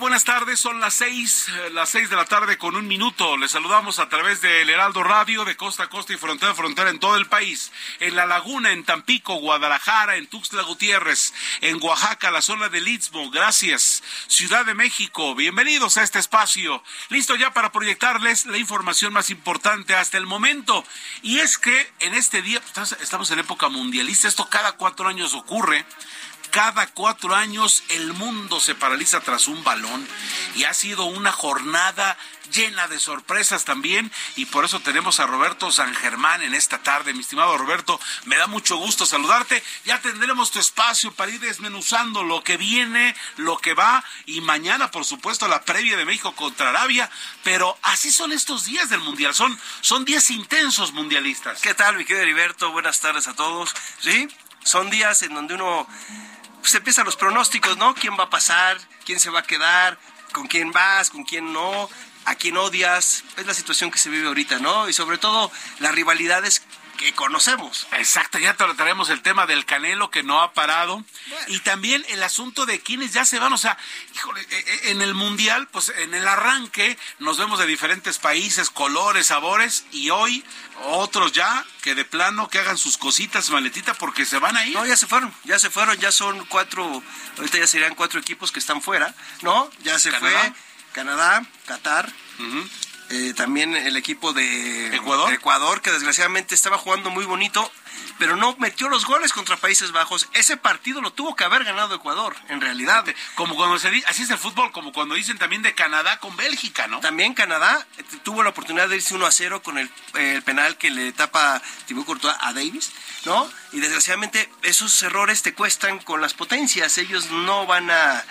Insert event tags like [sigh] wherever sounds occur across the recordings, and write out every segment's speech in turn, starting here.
Buenas tardes, son las seis, eh, las seis de la tarde con un minuto. Les saludamos a través del Heraldo Radio de costa a costa y frontera a frontera en todo el país. En La Laguna, en Tampico, Guadalajara, en Tuxtla Gutiérrez, en Oaxaca, la zona del Istmo. Gracias. Ciudad de México, bienvenidos a este espacio. Listo ya para proyectarles la información más importante hasta el momento. Y es que en este día, estamos en época mundialista, esto cada cuatro años ocurre. Cada cuatro años el mundo se paraliza tras un balón y ha sido una jornada llena de sorpresas también y por eso tenemos a Roberto San Germán en esta tarde. Mi estimado Roberto, me da mucho gusto saludarte. Ya tendremos tu espacio para ir desmenuzando lo que viene, lo que va y mañana, por supuesto, la previa de México contra Arabia. Pero así son estos días del Mundial, son, son días intensos mundialistas. ¿Qué tal, mi querido Heriberto? Buenas tardes a todos. Sí, son días en donde uno pues, empieza los pronósticos, ¿no? ¿Quién va a pasar? ¿Quién se va a quedar? ¿Con quién vas? ¿Con quién no? ¿A quién odias? Es la situación que se vive ahorita, ¿no? Y sobre todo las rivalidades que conocemos. Exacto, ya trataremos el tema del Canelo que no ha parado y también el asunto de quienes ya se van, o sea, híjole, eh, eh, en el mundial, pues en el arranque nos vemos de diferentes países, colores, sabores y hoy otros ya que de plano que hagan sus cositas, maletita porque se van a ir. No, ya se fueron, ya se fueron, ya son cuatro, ahorita ya serían cuatro equipos que están fuera, ¿no? Ya se Canadá. fue Canadá, Qatar, eh, también el equipo de ¿Ecuador? Ecuador, que desgraciadamente estaba jugando muy bonito, pero no metió los goles contra Países Bajos. Ese partido lo tuvo que haber ganado Ecuador, en realidad. Como cuando se dice, así es el fútbol, como cuando dicen también de Canadá con Bélgica, ¿no? También Canadá tuvo la oportunidad de irse 1 a 0 con el, penal que le tapa Thibaut Courtois a Davis, ¿no? Y desgraciadamente esos errores te cuestan con las potencias. Ellos no van a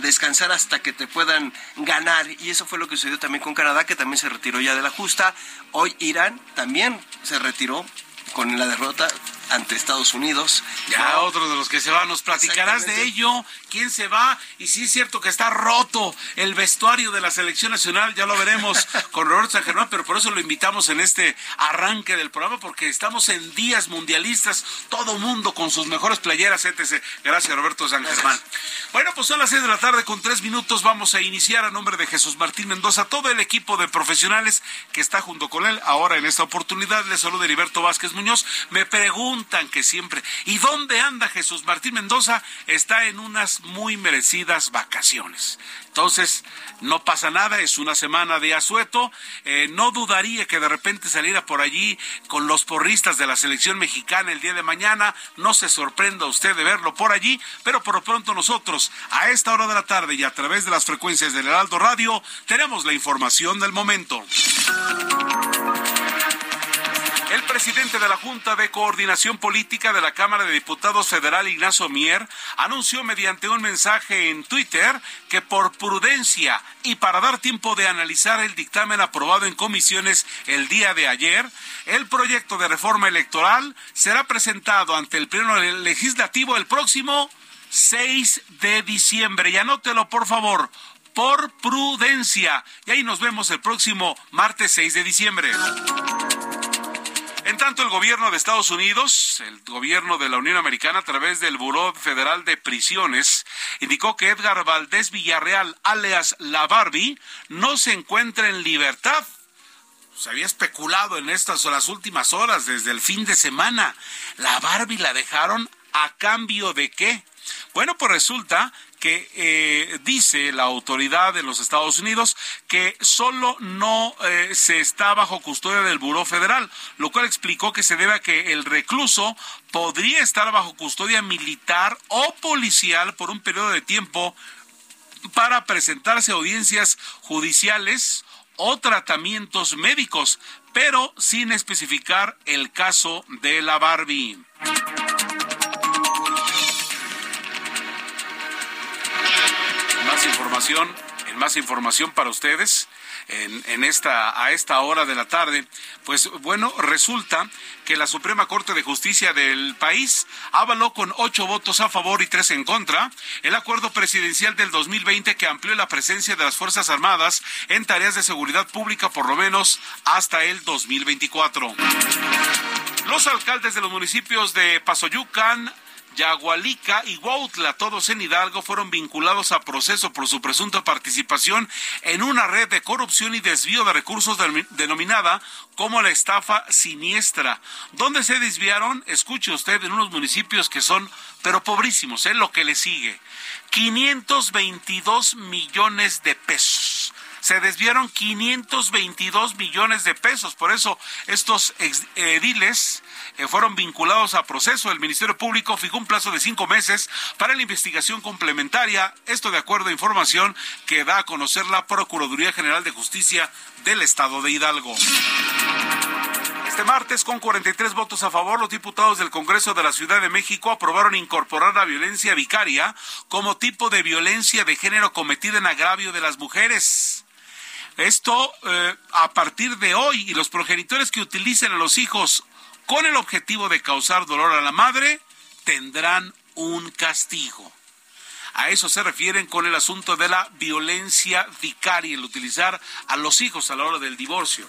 descansar hasta que te puedan ganar. Y eso fue lo que sucedió también con Canadá, que también se retiró ya de la justa. Hoy Irán también se retiró con la derrota ante Estados Unidos. Ya ¿no? otro de los que se va, nos platicarás de ello, quién se va, y si es cierto que está roto el vestuario de la selección nacional, ya lo veremos [laughs] con Roberto San Germán, pero por eso lo invitamos en este arranque del programa, porque estamos en días mundialistas, todo mundo con sus mejores playeras, etc. Gracias, Roberto San Germán. Bueno, pues son las seis de la tarde con tres minutos, vamos a iniciar a nombre de Jesús Martín Mendoza, todo el equipo de profesionales que está junto con él ahora en esta oportunidad, le saluda Heriberto Vázquez Muñoz, me que siempre, ¿y dónde anda Jesús Martín Mendoza? Está en unas muy merecidas vacaciones. Entonces, no pasa nada, es una semana de asueto. Eh, no dudaría que de repente saliera por allí con los porristas de la selección mexicana el día de mañana. No se sorprenda usted de verlo por allí, pero por lo pronto nosotros, a esta hora de la tarde y a través de las frecuencias del Heraldo Radio, tenemos la información del momento. El presidente de la Junta de Coordinación Política de la Cámara de Diputados Federal, Ignacio Mier, anunció mediante un mensaje en Twitter que por prudencia y para dar tiempo de analizar el dictamen aprobado en comisiones el día de ayer, el proyecto de reforma electoral será presentado ante el Pleno Legislativo el próximo 6 de diciembre. Y anótelo, por favor, por prudencia. Y ahí nos vemos el próximo martes 6 de diciembre. En tanto, el gobierno de Estados Unidos, el gobierno de la Unión Americana, a través del Buró Federal de Prisiones, indicó que Edgar Valdés Villarreal, alias La Barbie, no se encuentra en libertad. Se había especulado en estas las últimas horas, desde el fin de semana. La Barbie la dejaron a cambio de qué? Bueno, pues resulta que eh, dice la autoridad de los Estados Unidos que solo no eh, se está bajo custodia del Buró Federal, lo cual explicó que se debe a que el recluso podría estar bajo custodia militar o policial por un periodo de tiempo para presentarse a audiencias judiciales o tratamientos médicos, pero sin especificar el caso de la Barbie. Información, en más información para ustedes. En, esta a esta hora de la tarde, pues bueno, resulta que la Suprema Corte de Justicia del país avaló con ocho votos a favor y tres en contra el acuerdo presidencial del 2020 que amplió la presencia de las Fuerzas Armadas en tareas de seguridad pública por lo menos hasta el 2024. Los alcaldes de los municipios de Pasoyucan, Yagualica y Huautla, todos en Hidalgo, fueron vinculados a proceso por su presunta participación en una red de corrupción y desvío de recursos denominada como la estafa siniestra, donde se desviaron, escuche usted, en unos municipios que son, pero pobrísimos, ¿eh? lo que le sigue, 522 millones de pesos se desviaron 522 millones de pesos. Por eso estos ediles eh, fueron vinculados a proceso. El Ministerio Público fijó un plazo de cinco meses para la investigación complementaria. Esto de acuerdo a información que da a conocer la Procuraduría General de Justicia del Estado de Hidalgo. Este martes, con 43 votos a favor, los diputados del Congreso de la Ciudad de México aprobaron incorporar la violencia vicaria como tipo de violencia de género cometida en agravio de las mujeres. Esto eh, a partir de hoy y los progenitores que utilicen a los hijos con el objetivo de causar dolor a la madre tendrán un castigo. A eso se refieren con el asunto de la violencia vicaria, el utilizar a los hijos a la hora del divorcio.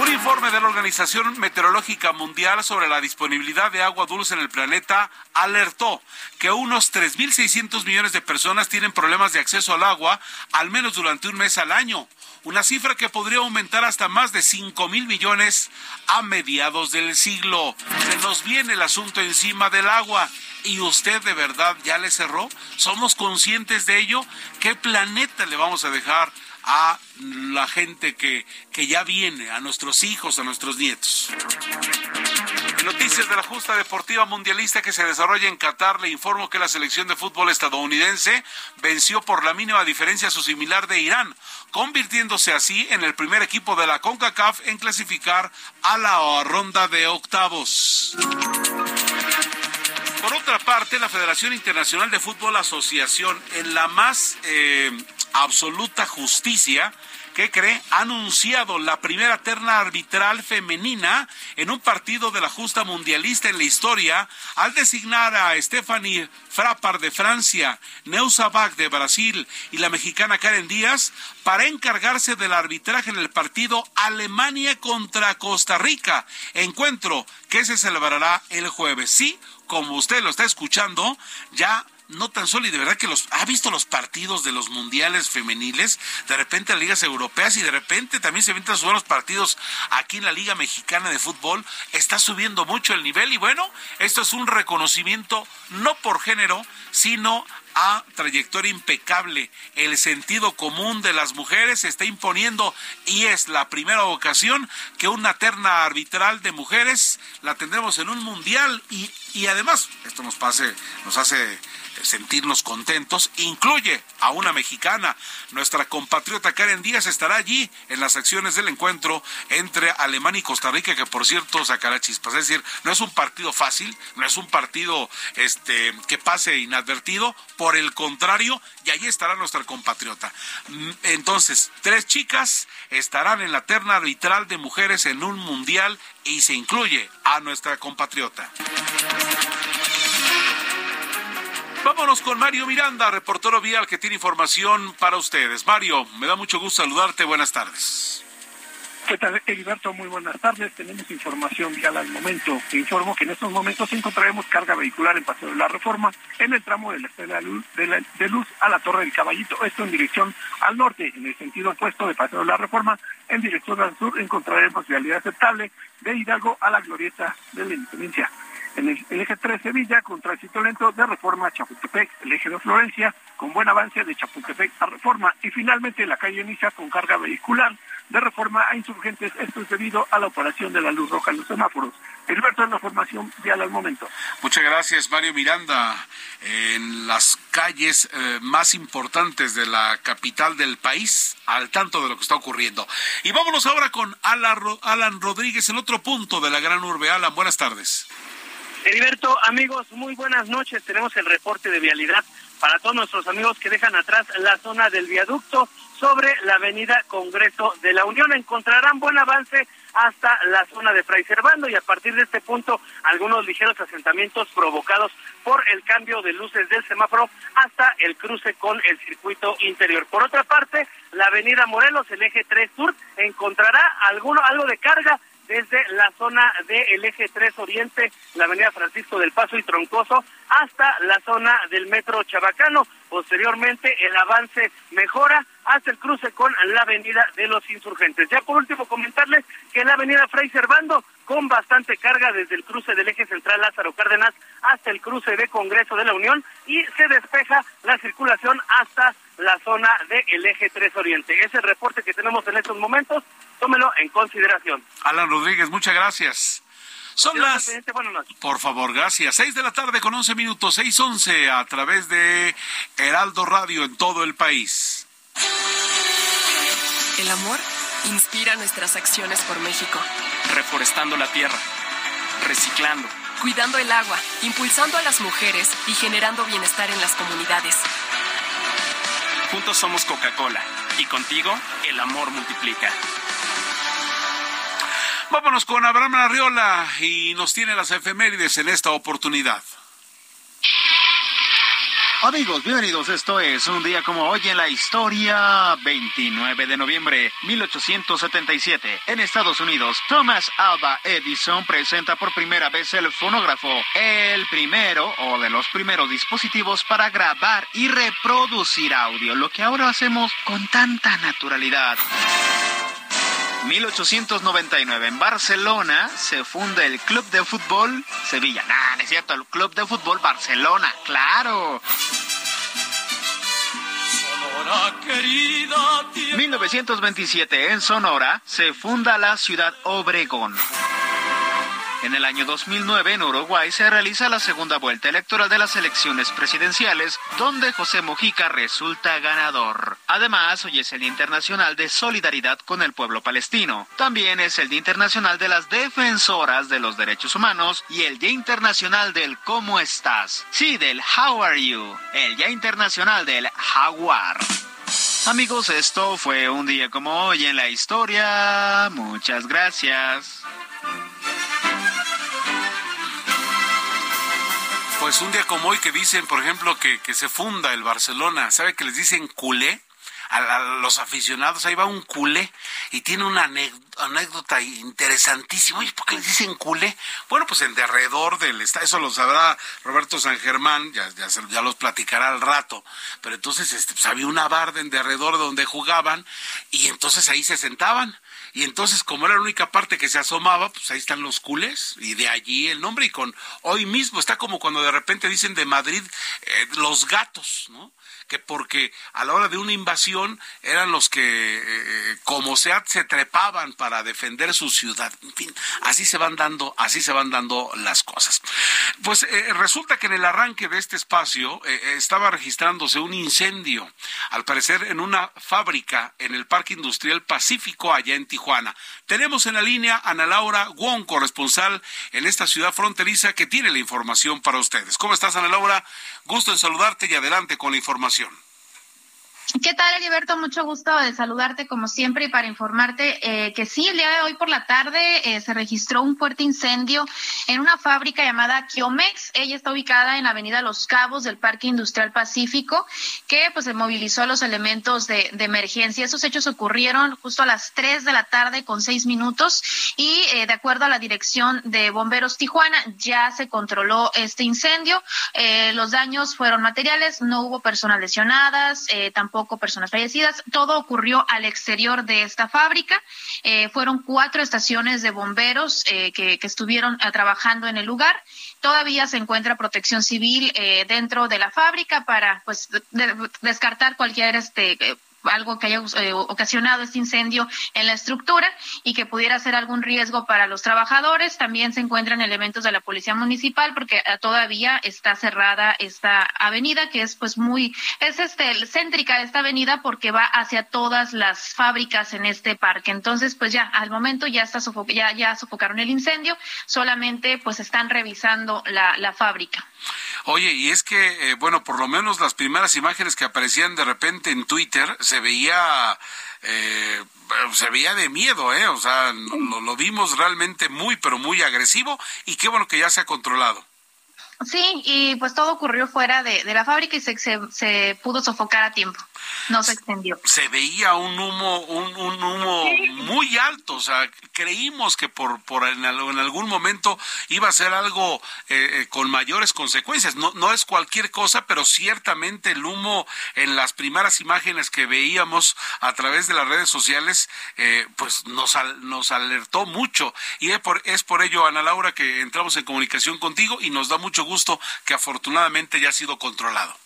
Un informe de la Organización Meteorológica Mundial sobre la disponibilidad de agua dulce en el planeta alertó que unos 3.600 millones de personas tienen problemas de acceso al agua al menos durante un mes al año, una cifra que podría aumentar hasta más de 5 mil millones a mediados del siglo. Se nos viene el asunto encima del agua. ¿Y usted de verdad ya le cerró? ¿Somos conscientes de ello? ¿Qué planeta le vamos a dejar a la gente que, que ya viene, a nuestros hijos, a nuestros nietos? Noticias de la justa deportiva mundialista que se desarrolla en Qatar, le informo que la selección de fútbol estadounidense venció por la mínima diferencia a su similar de Irán, convirtiéndose así en el primer equipo de la CONCACAF en clasificar a la ronda de octavos. Por otra parte, la Federación Internacional de Fútbol Asociación, en la más eh, absoluta justicia, ¿qué cree? Ha anunciado la primera terna arbitral femenina en un partido de la justa mundialista en la historia al designar a Stephanie Frappard de Francia, Neusa Bach de Brasil y la mexicana Karen Díaz para encargarse del arbitraje en el partido Alemania contra Costa Rica, encuentro que se celebrará el jueves. Sí, como usted lo está escuchando, ya no tan solo y de verdad que los ha visto los partidos de los mundiales femeniles, de repente las ligas europeas y de repente también se ven a subir los partidos aquí en la Liga Mexicana de Fútbol, está subiendo mucho el nivel y bueno, esto es un reconocimiento no por género, sino a trayectoria impecable. El sentido común de las mujeres se está imponiendo y es la primera ocasión que una terna arbitral de mujeres la tendremos en un mundial y, y además esto nos pase, nos hace sentirnos contentos, incluye a una mexicana. Nuestra compatriota Karen Díaz estará allí en las acciones del encuentro entre Alemania y Costa Rica, que por cierto sacará chispas. Es decir, no es un partido fácil, no es un partido este, que pase inadvertido, por el contrario, y allí estará nuestra compatriota. Mm, entonces, tres chicas estarán en la terna arbitral de mujeres en un mundial y se incluye a nuestra compatriota. Vámonos con Mario Miranda, reportero vial que tiene información para ustedes. Mario, me da mucho gusto saludarte. Buenas tardes. ¿Qué tal, Heriberto? Muy buenas tardes. Tenemos información vial al momento. Te informo que en estos momentos encontraremos carga vehicular en Paseo de la Reforma en el tramo de la Estela Luz, de, la, de Luz a la Torre del Caballito. Esto en dirección al norte. En el sentido opuesto de Paseo de la Reforma, en dirección al sur, encontraremos vialidad aceptable de Hidalgo a la Glorieta de la Independencia en el, eje 3 Sevilla con tránsito lento de Reforma a Chapultepec, el eje de Florencia con buen avance de Chapultepec a Reforma y finalmente la calle Niza con carga vehicular de Reforma a Insurgentes, esto es debido a la operación de la luz roja en los semáforos. Heriberto, en la formación vial al momento. Muchas gracias, Mario Miranda. En las calles eh, más importantes de la capital del país, al tanto de lo que está ocurriendo. Y vámonos ahora con Alan Rodríguez, en otro punto de la gran urbe. Alan, buenas tardes. Heriberto, amigos, muy buenas noches. Tenemos el reporte de vialidad para todos nuestros amigos que dejan atrás la zona del viaducto sobre la avenida Congreso de la Unión. Encontrarán buen avance hasta la zona de Fray Servando y a partir de este punto algunos ligeros asentamientos provocados por el cambio de luces del semáforo hasta el cruce con el circuito interior. Por otra parte, la avenida Morelos, el eje 3 Sur, encontrará alguno, algo de carga desde la zona del eje 3 Oriente, la avenida Francisco del Paso y Troncoso, hasta la zona del metro Chabacano. Posteriormente, el avance mejora hasta el cruce con la avenida de los insurgentes. Ya por último, comentarles que la avenida Fray Servando, con bastante carga desde el cruce del eje central Lázaro Cárdenas hasta el cruce de Congreso de la Unión y se despeja la circulación hasta la zona del eje 3 Oriente. Es el reporte que tenemos en estos momentos. Tómelo en consideración. Alan Rodríguez, muchas gracias. Son las... Por favor, gracias. Seis de la tarde con once minutos, seis once a través de Heraldo Radio en todo el país. El amor inspira nuestras acciones por México. Reforestando la tierra, reciclando, cuidando el agua, impulsando a las mujeres y generando bienestar en las comunidades. Juntos somos Coca-Cola y contigo el amor multiplica. Vámonos con Abraham Arriola y nos tiene las efemérides en esta oportunidad. Amigos, bienvenidos. Esto es un día como hoy en la historia, 29 de noviembre 1877. En Estados Unidos, Thomas Alva Edison presenta por primera vez el fonógrafo, el primero o de los primeros dispositivos para grabar y reproducir audio, lo que ahora hacemos con tanta naturalidad. 1899 en Barcelona se funda el Club de Fútbol Sevilla. Nah, no es cierto, el Club de Fútbol Barcelona, claro. 1927 en Sonora se funda la ciudad Obregón. En el año 2009 en Uruguay se realiza la segunda vuelta electoral de las elecciones presidenciales, donde José Mojica resulta ganador. Además, hoy es el Día Internacional de Solidaridad con el Pueblo Palestino. También es el Día Internacional de las Defensoras de los Derechos Humanos y el Día Internacional del ¿Cómo estás? Sí, del How are you? El Día Internacional del Jaguar. Amigos, esto fue un día como hoy en la historia. Muchas gracias. Pues un día como hoy que dicen, por ejemplo, que, que se funda el Barcelona, ¿sabe que les dicen culé? A, los aficionados, ahí va un culé y tiene una anécdota interesantísima. Oye, ¿por qué les dicen culé? Bueno, pues en derredor del estadio, eso lo sabrá Roberto San Germán, ya, ya, ya los platicará al rato. Pero entonces este, pues había una barda en derredor donde jugaban y entonces ahí se sentaban y entonces, como era la única parte que se asomaba, pues ahí están los culés, y de allí el nombre, y con hoy mismo está como cuando de repente dicen de Madrid eh, los gatos, ¿no? Que porque a la hora de una invasión eran los que, eh, como sea, se trepaban para defender su ciudad. En fin, así se van dando, así se van dando las cosas. Pues eh, resulta que en el arranque de este espacio eh, estaba registrándose un incendio, al parecer en una fábrica en el Parque Industrial Pacífico allá en Tijuana. Tenemos en la línea Ana Laura Wong, corresponsal en esta ciudad fronteriza, que tiene la información para ustedes. ¿Cómo estás, Ana Laura? Gusto en saludarte y adelante con la información información. ¿Qué tal, Heriberto? Mucho gusto de saludarte como siempre y para informarte eh, que sí, el día de hoy por la tarde eh, se registró un fuerte incendio en una fábrica llamada Kiomex. Ella está ubicada en la avenida Los Cabos del Parque Industrial Pacífico, que pues se movilizó los elementos de, de emergencia. Esos hechos ocurrieron justo a las 3 de la tarde con 6 minutos y eh, de acuerdo a la dirección de Bomberos Tijuana ya se controló este incendio. los daños fueron materiales, no hubo personas lesionadas, tampoco personas fallecidas. Todo ocurrió al exterior de esta fábrica. Eh, fueron cuatro estaciones de bomberos eh, que, estuvieron eh, trabajando en el lugar. Todavía se encuentra protección civil dentro de la fábrica para pues descartar cualquier este algo que haya eh, ocasionado este incendio en la estructura y que pudiera ser algún riesgo para los trabajadores. También se encuentran elementos de la policía municipal porque eh, todavía está cerrada esta avenida que es pues muy es este céntrica esta avenida porque va hacia todas las fábricas en este parque. Entonces, pues ya al momento ya está ya ya sofocaron el incendio, solamente pues están revisando la, la fábrica. Oye, y es que, eh, bueno, por lo menos las primeras imágenes que aparecían de repente en Twitter se veía, eh, se veía de miedo, ¿eh? O sea, lo, lo vimos realmente muy, pero muy agresivo y qué bueno que ya se ha controlado. Sí, y pues todo ocurrió fuera de, de la fábrica y se, se, pudo sofocar a tiempo. No se extendió. Se veía un humo, un, un humo muy alto. O sea, creímos que por, por en, algún momento iba a ser algo eh, eh, con mayores consecuencias. No, no es cualquier cosa, pero ciertamente el humo en las primeras imágenes que veíamos a través de las redes sociales, eh, pues nos, nos alertó mucho. Y es por, es por ello, Ana Laura, que entramos en comunicación contigo y nos da mucho gusto que afortunadamente ya ha sido controlado.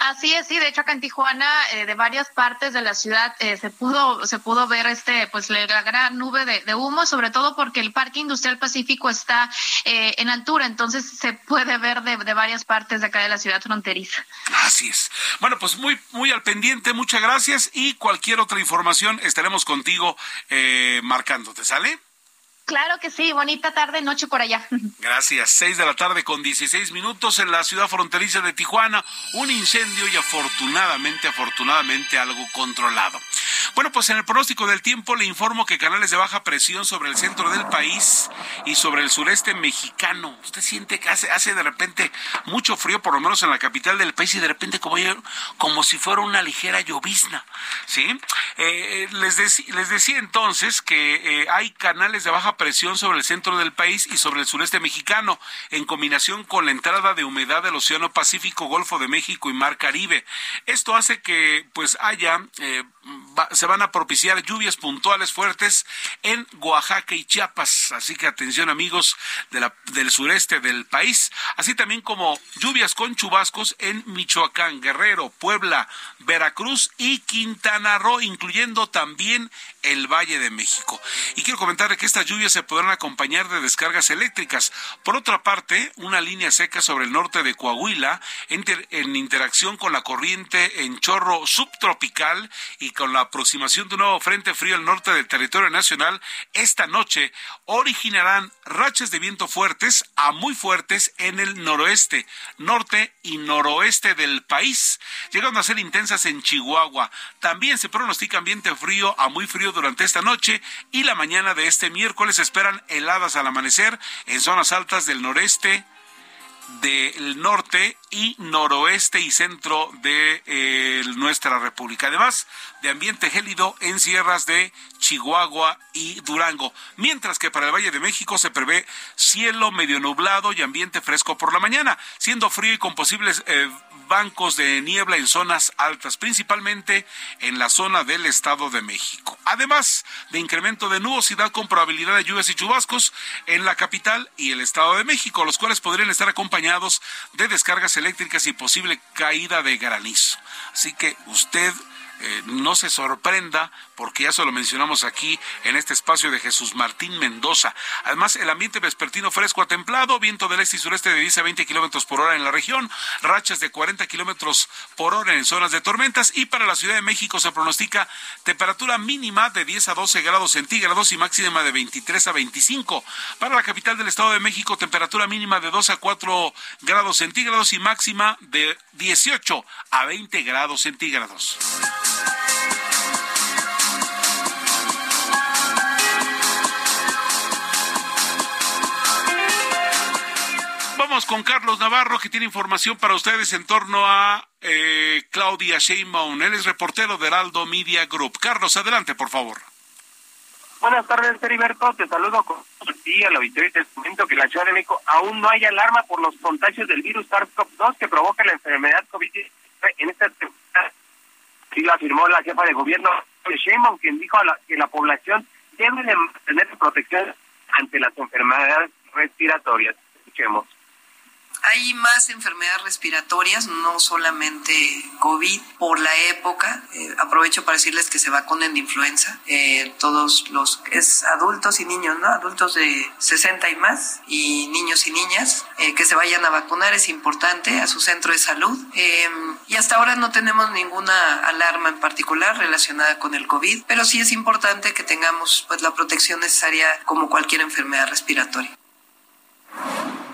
Así es, sí, de hecho acá en Tijuana, eh, de varias partes de la ciudad eh, se pudo se pudo ver este pues la gran nube de, humo, sobre todo porque el Parque Industrial Pacífico está eh, en altura, entonces se puede ver de, de, varias partes de acá de la ciudad fronteriza. Así es. Bueno, pues muy muy al pendiente, muchas gracias y cualquier otra información estaremos contigo marcándote, ¿sale? Claro que sí, bonita tarde, noche por allá. [laughs] Gracias. Seis de la tarde con dieciséis minutos en la ciudad fronteriza de Tijuana. Un incendio y afortunadamente, afortunadamente algo controlado. Bueno, pues en el pronóstico del tiempo le informo que canales de baja presión sobre el centro del país y sobre el sureste mexicano. Usted siente que hace, hace de repente mucho frío, por lo menos en la capital del país, y de repente como, como si fuera una ligera llovizna. ¿Sí? Eh, les, les decía entonces que eh, hay canales de baja presión sobre el centro del país y sobre el sureste mexicano, en combinación con la entrada de humedad del Océano Pacífico, Golfo de México y Mar Caribe. Esto hace que pues haya, eh, se van a propiciar lluvias puntuales fuertes en Oaxaca y Chiapas. Así que atención amigos de la, del sureste del país, así también como lluvias con chubascos en Michoacán, Guerrero, Puebla, Veracruz y Quintana Roo, incluyendo también el Valle de México. Y quiero comentar que estas lluvias se podrán acompañar de descargas eléctricas. Por otra parte, una línea seca sobre el norte de Coahuila, en interacción con la corriente en chorro subtropical y con la aproximación de un nuevo frente frío al norte del territorio nacional, esta noche originarán rachas de viento fuertes a muy fuertes en el noroeste, norte y noroeste del país, llegando a ser intensas en Chihuahua. También se pronostica ambiente frío a muy frío durante esta noche y la mañana de este miércoles esperan heladas al amanecer en zonas altas del noreste, del norte y noroeste y centro de eh, nuestra república. Además de ambiente gélido en sierras de Chihuahua y Durango. Mientras que para el Valle de México se prevé cielo medio nublado y ambiente fresco por la mañana, siendo frío y con posibles eh, bancos de niebla en zonas altas, principalmente en la zona del Estado de México. Además de incremento de nubosidad con probabilidad de lluvias y chubascos en la capital y el Estado de México, los cuales podrían estar acompañados de descargas eléctricas y posible caída de granizo. Así que usted eh, no se sorprenda porque ya se lo mencionamos aquí en este espacio de Jesús Martín Mendoza. Además, el ambiente vespertino fresco a templado, viento del este y sureste de 10 a 20 kilómetros por hora en la región, rachas de 40 kilómetros por hora en zonas de tormentas y para la Ciudad de México se pronostica temperatura mínima de 10 a 12 grados centígrados y máxima de 23 a 25. Para la capital del Estado de México, temperatura mínima de 2 a 4 grados centígrados y máxima de 18 a 20 grados centígrados. Vamos con Carlos Navarro, que tiene información para ustedes en torno a eh, Claudia Sheinbaum. Él es reportero de Heraldo Media Group. Carlos, adelante, por favor. Buenas tardes, Heriberto. Te saludo con ti a la victoria te comento que la Ciudad de México aún no hay alarma por los contagios del virus SARS-CoV-2 que provoca la enfermedad COVID-19 en esta temporada. Así lo afirmó la jefa de gobierno, Sheinbaum, quien dijo que la población debe de mantener protección ante las enfermedades respiratorias. Escuchemos hay más enfermedades respiratorias, no solamente COVID, por la época. Eh, aprovecho para decirles que se vacunen de influenza. Eh, todos los, es adultos y niños, ¿no? Adultos de 60 y más, y niños y niñas, eh, que se vayan a vacunar es importante a su centro de salud. y hasta ahora no tenemos ninguna alarma en particular relacionada con el COVID, pero sí es importante que tengamos pues la protección necesaria como cualquier enfermedad respiratoria.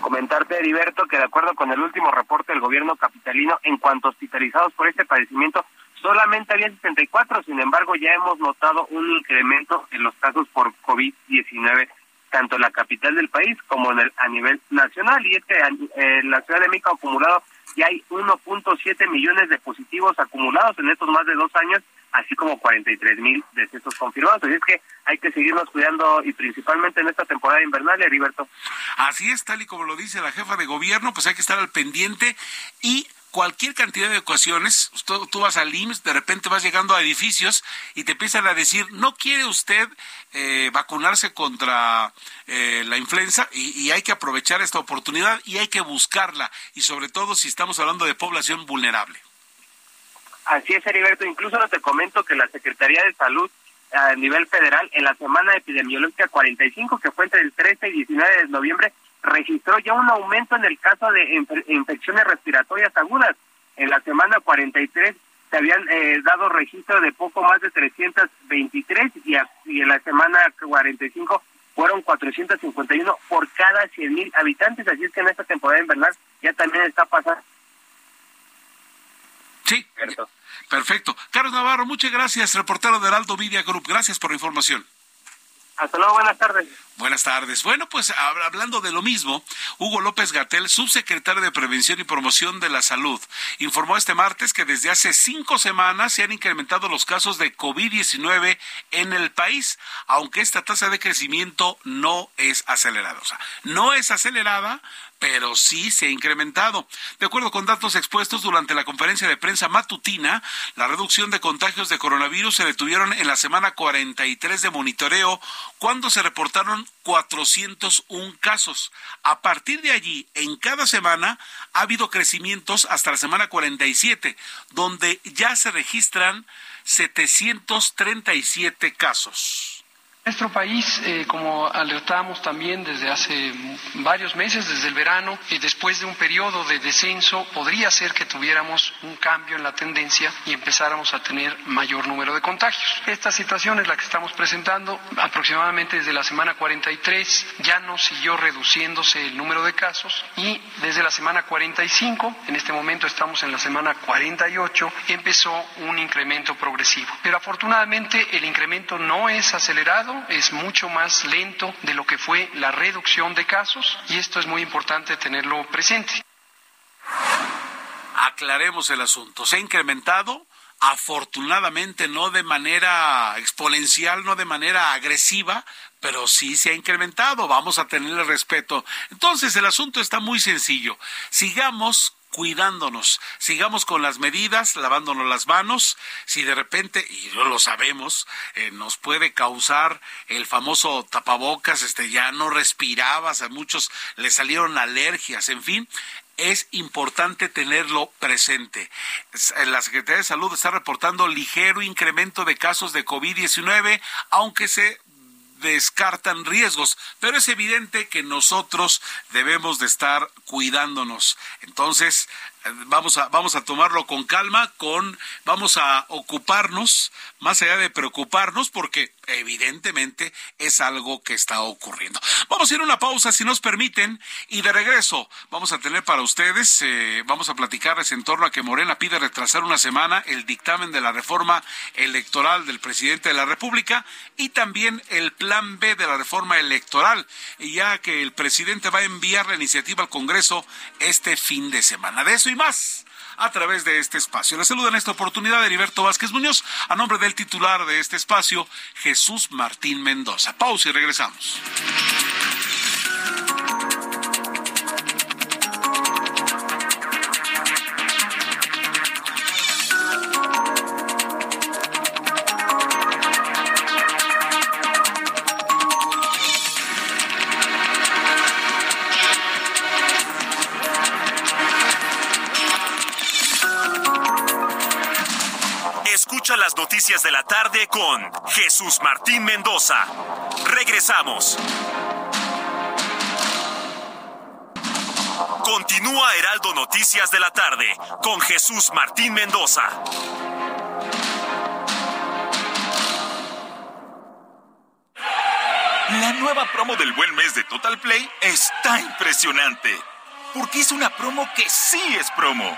Comentarte, Heriberto, que de acuerdo con el último reporte del gobierno capitalino, en cuanto a hospitalizados por este padecimiento, solamente había 74, sin embargo, ya hemos notado un incremento en los casos por COVID-19, tanto en la capital del país como en el, a nivel nacional. Y es que en la Ciudad de México acumulado ya hay 1.7 millones de positivos acumulados en estos más de dos años así como 43 mil decesos confirmados. Así es que hay que seguirnos cuidando y principalmente en esta temporada invernal, Heriberto. Así es, tal y como lo dice la jefa de gobierno, pues hay que estar al pendiente y cualquier cantidad de ocasiones, tú, vas al IMSS, de repente vas llegando a edificios y te empiezan a decir, ¿no quiere usted eh, vacunarse contra eh, la influenza? Y, hay que aprovechar esta oportunidad y hay que buscarla, y sobre todo si estamos hablando de población vulnerable. Así es, Heriberto. Incluso te comento que la Secretaría de Salud a nivel federal, en la semana epidemiológica 45, que fue entre el 13 y 19 de noviembre, registró ya un aumento en el caso de infecciones respiratorias agudas. En la semana 43 se habían eh, dado registro de poco más de 323 y, y en la semana 45 fueron 451 por cada 100 mil habitantes. Así es que en esta temporada invernal ya también está pasando Sí. Perfecto. Carlos Navarro, muchas gracias, reportero de Heraldo Media Group. Gracias por la información. Hasta luego, buenas tardes. Buenas tardes. Bueno, pues hablando de lo mismo, Hugo López Gatel, subsecretario de Prevención y Promoción de la Salud, informó este martes que desde hace cinco semanas se han incrementado los casos de COVID-19 en el país, aunque esta tasa de crecimiento no es acelerada. O sea, no es acelerada, pero sí se ha incrementado. De acuerdo con datos expuestos durante la conferencia de prensa matutina, la reducción de contagios de coronavirus se detuvieron en la semana 43 de monitoreo, cuando se reportaron 401 casos. A partir de allí, en cada semana ha habido crecimientos hasta la semana 47, donde ya se registran 737 casos. Nuestro país, eh, como alertamos también desde hace varios meses, desde el verano, y después de un periodo de descenso, podría ser que tuviéramos un cambio en la tendencia y empezáramos a tener mayor número de contagios. Esta situación es la que estamos presentando aproximadamente desde la semana 43, ya no siguió reduciéndose el número de casos y desde la semana 45, en este momento estamos en la semana 48, empezó un incremento progresivo. Pero afortunadamente el incremento no es acelerado, es mucho más lento de lo que fue la reducción de casos y esto es muy importante tenerlo presente. Aclaremos el asunto. Se ha incrementado, afortunadamente no de manera exponencial, no de manera agresiva, pero sí se ha incrementado. Vamos a tenerle respeto. Entonces el asunto está muy sencillo. Sigamos cuidándonos, sigamos con las medidas, lavándonos las manos, si de repente, y no lo sabemos, eh, nos puede causar el famoso tapabocas, este ya no respirabas, a muchos le salieron alergias, en fin, es importante tenerlo presente. La Secretaría de Salud está reportando ligero incremento de casos de COVID-19, aunque se descartan riesgos, pero es evidente que nosotros debemos de estar cuidándonos. Entonces, vamos a, vamos a tomarlo con calma, con, vamos a ocuparnos, más allá de preocuparnos, porque evidentemente es algo que está ocurriendo. Vamos a ir a una pausa, si nos permiten, y de regreso vamos a tener para ustedes, eh, vamos a platicarles en torno a que Morena pide retrasar una semana el dictamen de la reforma electoral del presidente de la República y también el plan B de la reforma electoral, ya que el presidente va a enviar la iniciativa al Congreso este fin de semana. De eso más a través de este espacio. Le saluda en esta oportunidad Heriberto Vázquez Muñoz, a nombre del titular de este espacio, Jesús Martín Mendoza. Pausa y regresamos. Noticias de la tarde con Jesús Martín Mendoza. Regresamos. Continúa Heraldo Noticias de la tarde con Jesús Martín Mendoza. La nueva promo del buen mes de Total Play está impresionante. Porque es una promo que sí es promo.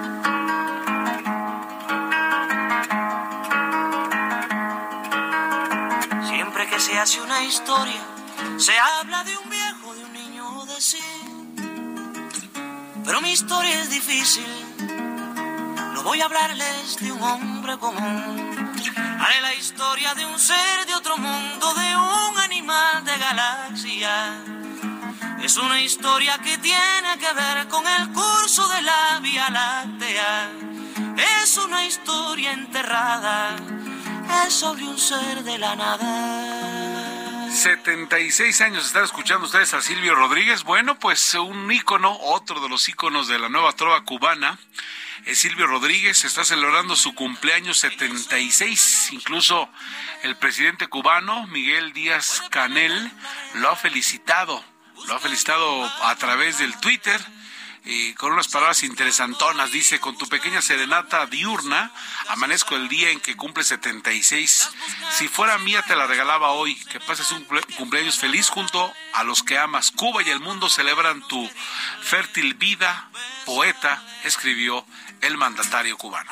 Se hace una historia, se habla de un viejo, de un niño, de sí. Pero mi historia es difícil, no voy a hablarles de un hombre común. Haré la historia de un ser de otro mundo, de un animal de galaxia. Es una historia que tiene que ver con el curso de la Vía Láctea. Es una historia enterrada sobre un ser de la nada. 76 años están escuchando ustedes a Silvio Rodríguez. Bueno, pues un ícono, otro de los íconos de la nueva trova cubana. Silvio Rodríguez está celebrando su cumpleaños 76. Incluso el presidente cubano, Miguel Díaz Canel, lo ha felicitado. Lo ha felicitado a través del Twitter y con unas palabras interesantonas. Dice, con tu pequeña serenata diurna, amanezco el día en que cumple 76. Si fuera mía, te la regalaba hoy. Que pases un cumpleaños feliz junto a los que amas. Cuba y el mundo celebran tu fértil vida, poeta, escribió el mandatario cubano.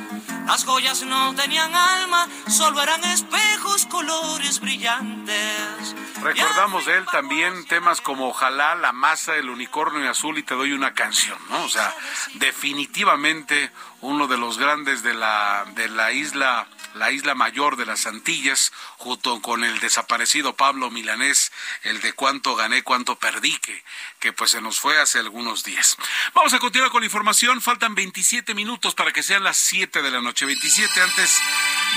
Las joyas no tenían alma, solo eran espejos, colores brillantes. Recordamos de él también temas como Ojalá, La masa, El unicornio azul y Te doy una canción, ¿no? O sea, definitivamente uno de los grandes de la, de la isla la isla mayor de las Antillas, junto con el desaparecido Pablo Milanés, el de cuánto gané, cuánto perdí, que, que pues se nos fue hace algunos días. Vamos a continuar con la información, faltan 27 minutos para que sean las 7 de la noche, 27 antes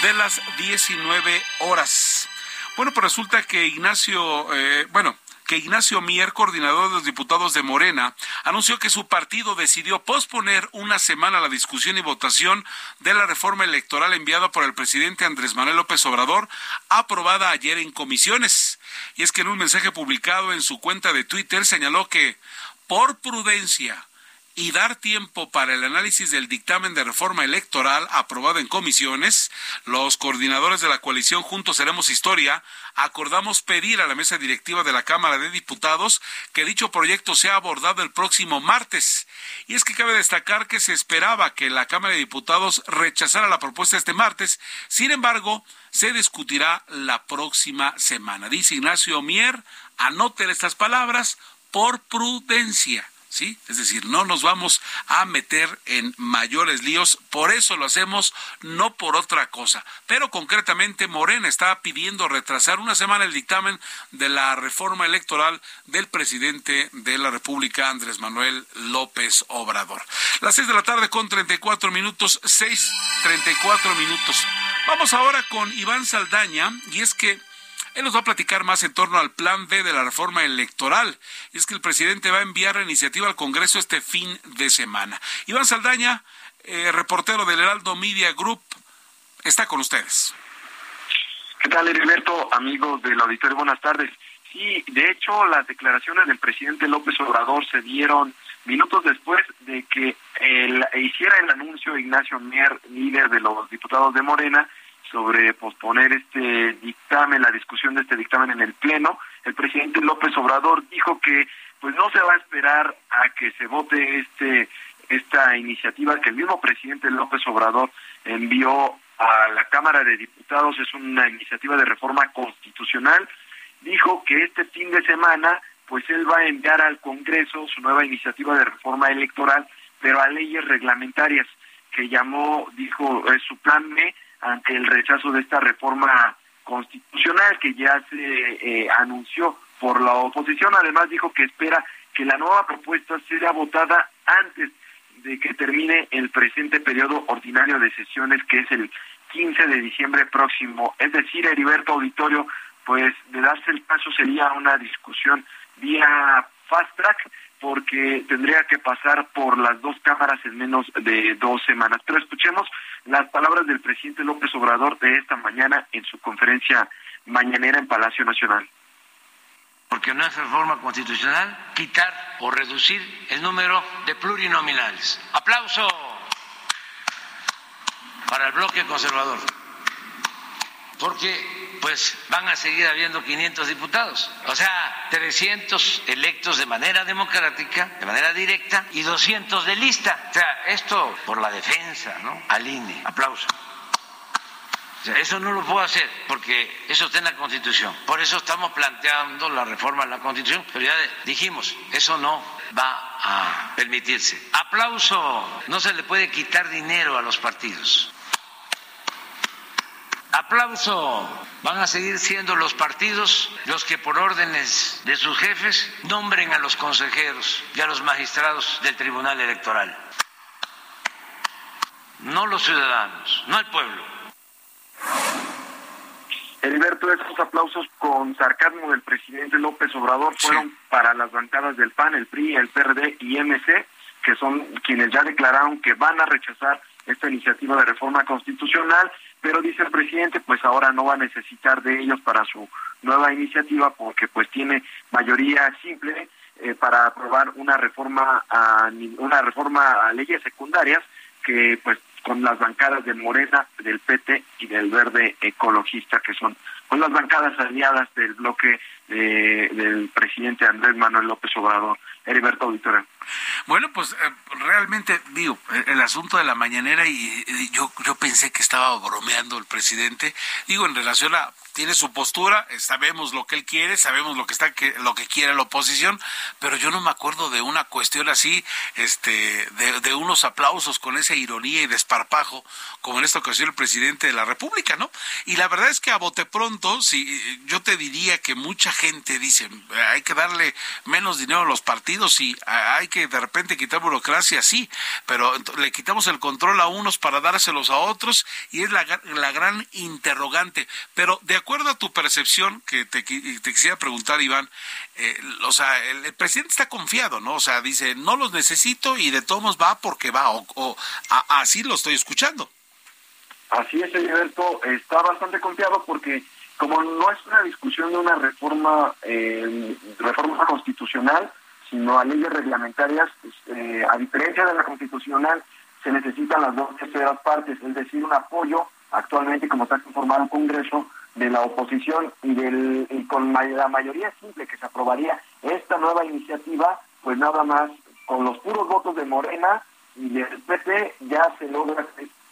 de las 19 horas. Bueno, pues resulta que Ignacio, eh, bueno, que Ignacio Mier, coordinador de los diputados de Morena, anunció que su partido decidió posponer una semana la discusión y votación de la reforma electoral enviada por el presidente Andrés Manuel López Obrador, aprobada ayer en comisiones. Y es que en un mensaje publicado en su cuenta de Twitter señaló que, por prudencia, y dar tiempo para el análisis del dictamen de reforma electoral aprobado en comisiones, los coordinadores de la coalición Juntos Seremos Historia acordamos pedir a la mesa directiva de la Cámara de Diputados que dicho proyecto sea abordado el próximo martes. Y es que cabe destacar que se esperaba que la Cámara de Diputados rechazara la propuesta este martes, sin embargo, se discutirá la próxima semana. Dice Ignacio Mier, anoten estas palabras, por prudencia. ¿Sí? Es decir, no nos vamos a meter en mayores líos, por eso lo hacemos, no por otra cosa. Pero concretamente Morena está pidiendo retrasar una semana el dictamen de la reforma electoral del presidente de la República, Andrés Manuel López Obrador. Las seis de la tarde con 34 minutos, seis, 34 minutos. Vamos ahora con Iván Saldaña, y es que él nos va a platicar más en torno al plan B de la reforma electoral. Y es que el presidente va a enviar la iniciativa al Congreso este fin de semana. Iván Saldaña, eh, reportero del Heraldo Media Group, está con ustedes. ¿Qué tal, Heriberto? Amigos del auditorio, buenas tardes. Sí, de hecho, las declaraciones del presidente López Obrador se dieron minutos después de que el, hiciera el anuncio Ignacio Mier, líder de los diputados de Morena, sobre posponer este dictamen, la discusión de este dictamen en el Pleno. El presidente López Obrador dijo que pues no se va a esperar a que se vote este esta iniciativa que el mismo presidente López Obrador envió a la Cámara de Diputados, es una iniciativa de reforma constitucional. Dijo que este fin de semana pues él va a enviar al Congreso su nueva iniciativa de reforma electoral, pero a leyes reglamentarias que llamó, dijo, es su plan B, ante el rechazo de esta reforma constitucional que ya se eh, anunció por la oposición. Además dijo que espera que la nueva propuesta sea votada antes de que termine el presente periodo ordinario de sesiones, que es el 15 de diciembre próximo. Es decir, Heriberto Auditorio, pues de darse el paso sería una discusión vía fast track porque tendría que pasar por las dos cámaras en menos de dos semanas. Pero escuchemos las palabras del presidente López Obrador de esta mañana en su conferencia mañanera en Palacio Nacional. Porque no es reforma constitucional quitar o reducir el número de plurinominales. Aplauso para el bloque conservador. Porque pues van a seguir habiendo 500 diputados. O sea, 300 electos de manera democrática, de manera directa, y 200 de lista. O sea, esto por la defensa, ¿no? Al INE. Aplauso. O sea, eso no lo puedo hacer porque eso está en la Constitución. Por eso estamos planteando la reforma de la Constitución. Pero ya dijimos, eso no va a permitirse. Aplauso. No se le puede quitar dinero a los partidos. Aplauso. Van a seguir siendo los partidos los que por órdenes de sus jefes nombren a los consejeros y a los magistrados del Tribunal Electoral. No los ciudadanos, no el pueblo. Heriberto, estos aplausos con sarcasmo del presidente López Obrador fueron para las bancadas del PAN, el PRI, el PRD y MC, que son quienes ya declararon que van a rechazar esta iniciativa de reforma constitucional pero dice el presidente pues ahora no va a necesitar de ellos para su nueva iniciativa porque pues tiene mayoría simple eh, para aprobar una reforma a una reforma a leyes secundarias que pues con las bancadas de Morena, del PT y del Verde Ecologista que son con las bancadas aliadas del bloque del presidente Andrés Manuel López Obrador. Heriberto Auditora. Bueno, pues eh, realmente digo, el asunto de la mañanera y, yo yo pensé que estaba bromeando el presidente, digo en relación a tiene su postura, sabemos lo que él quiere, sabemos lo que está que, lo que quiere la oposición, pero yo no me acuerdo de una cuestión así, este, de, de, unos aplausos con esa ironía y desparpajo, como en esta ocasión el presidente de la República, ¿no? Y la verdad es que a bote pronto, si yo te diría que mucha gente dice, hay que darle menos dinero a los partidos y hay que de repente quitar burocracia, sí, pero le quitamos el control a unos para dárselos a otros y es la, la gran interrogante. Pero de acuerdo a tu percepción, que te, te quisiera preguntar, Iván, eh, o sea, el, presidente está confiado, ¿no? O sea, dice, no los necesito y de todos va porque va, o, así lo estoy escuchando. Así es, Alberto, está bastante confiado porque como no es una discusión de una reforma, eh, reforma constitucional, sino a leyes reglamentarias, pues, eh, a diferencia de la constitucional, se necesitan las dos terceras partes, es decir, un apoyo actualmente, como está conformado el Congreso, de la oposición y, del, con la mayoría simple que se aprobaría esta nueva iniciativa, pues nada más con los puros votos de Morena y del PP ya se logra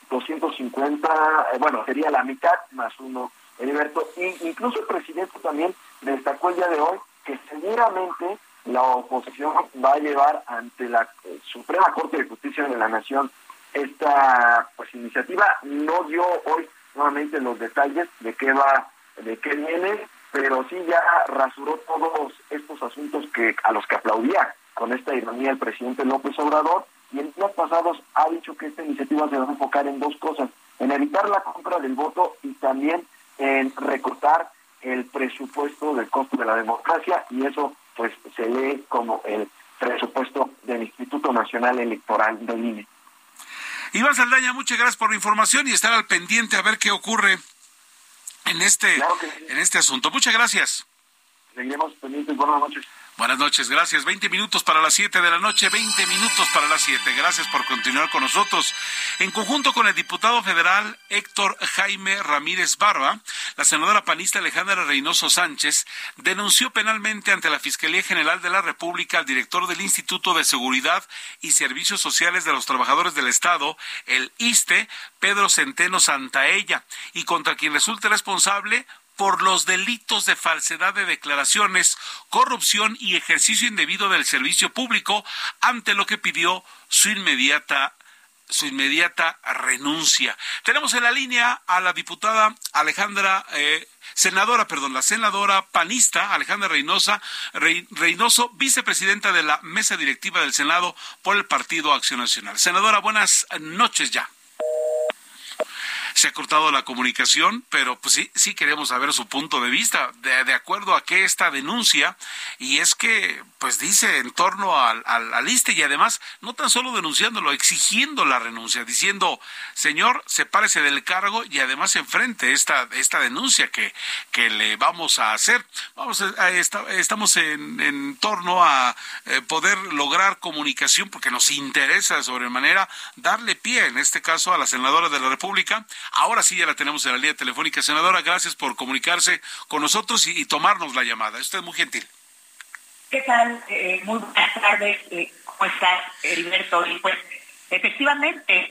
250, eh, bueno, sería la mitad más uno, Heriberto. Y incluso el presidente también destacó el día de hoy que seguramente la oposición va a llevar ante la Suprema Corte de Justicia de la Nación esta pues iniciativa. No dio hoy nuevamente los detalles de qué va, de qué viene, pero sí ya rasuró todos estos asuntos que a los que aplaudía con esta ironía el presidente López Obrador y en días pasados ha dicho que esta iniciativa se va a enfocar en dos cosas, en evitar la compra del voto y también en recortar el presupuesto del costo de la democracia y eso se lee como el presupuesto del Instituto Nacional Electoral del INE. Iván Saldaña, muchas gracias por la información y estar al pendiente a ver qué ocurre en este, en este asunto. Muchas gracias. Seguiremos pendientes. Buenas noches. Buenas noches, gracias. 20 minutos para las 7 de la noche, 20 minutos para las 7. Gracias por continuar con nosotros. En conjunto con el diputado federal Héctor Jaime Ramírez Barba, la senadora panista Alejandra Reynoso Sánchez denunció penalmente ante la Fiscalía General de la República al director del Instituto de Seguridad y Servicios Sociales de los Trabajadores del Estado, el ISTE, Pedro Centeno Santaella, y contra quien resulte responsable por los delitos de falsedad de declaraciones, corrupción y ejercicio indebido del servicio público, ante lo que pidió su inmediata su inmediata renuncia. Tenemos en la línea a la diputada Alejandra eh, senadora, perdón, la senadora panista Alejandra Reynosa, Reynoso, vicepresidenta de la mesa directiva del Senado por el Partido Acción Nacional. Senadora, buenas noches ya se ha cortado la comunicación, pero pues sí, sí queremos saber su punto de vista, de, acuerdo a qué esta denuncia, y es que, pues dice en torno al, al, liste y además no tan solo denunciándolo, exigiendo la renuncia, diciendo, señor, sepárese del cargo y además enfrente esta, esta denuncia que, que le vamos a hacer. Vamos a, estamos en, en, torno a eh, poder lograr comunicación porque nos interesa de sobremanera darle pie, en este caso, a la senadora de la República Ahora sí ya la tenemos en la línea telefónica. Senadora, gracias por comunicarse con nosotros y, tomarnos la llamada. Usted es muy gentil. ¿Qué tal? Eh, muy buenas tardes. Eh, ¿Cómo estás, Heriberto? Y pues, efectivamente,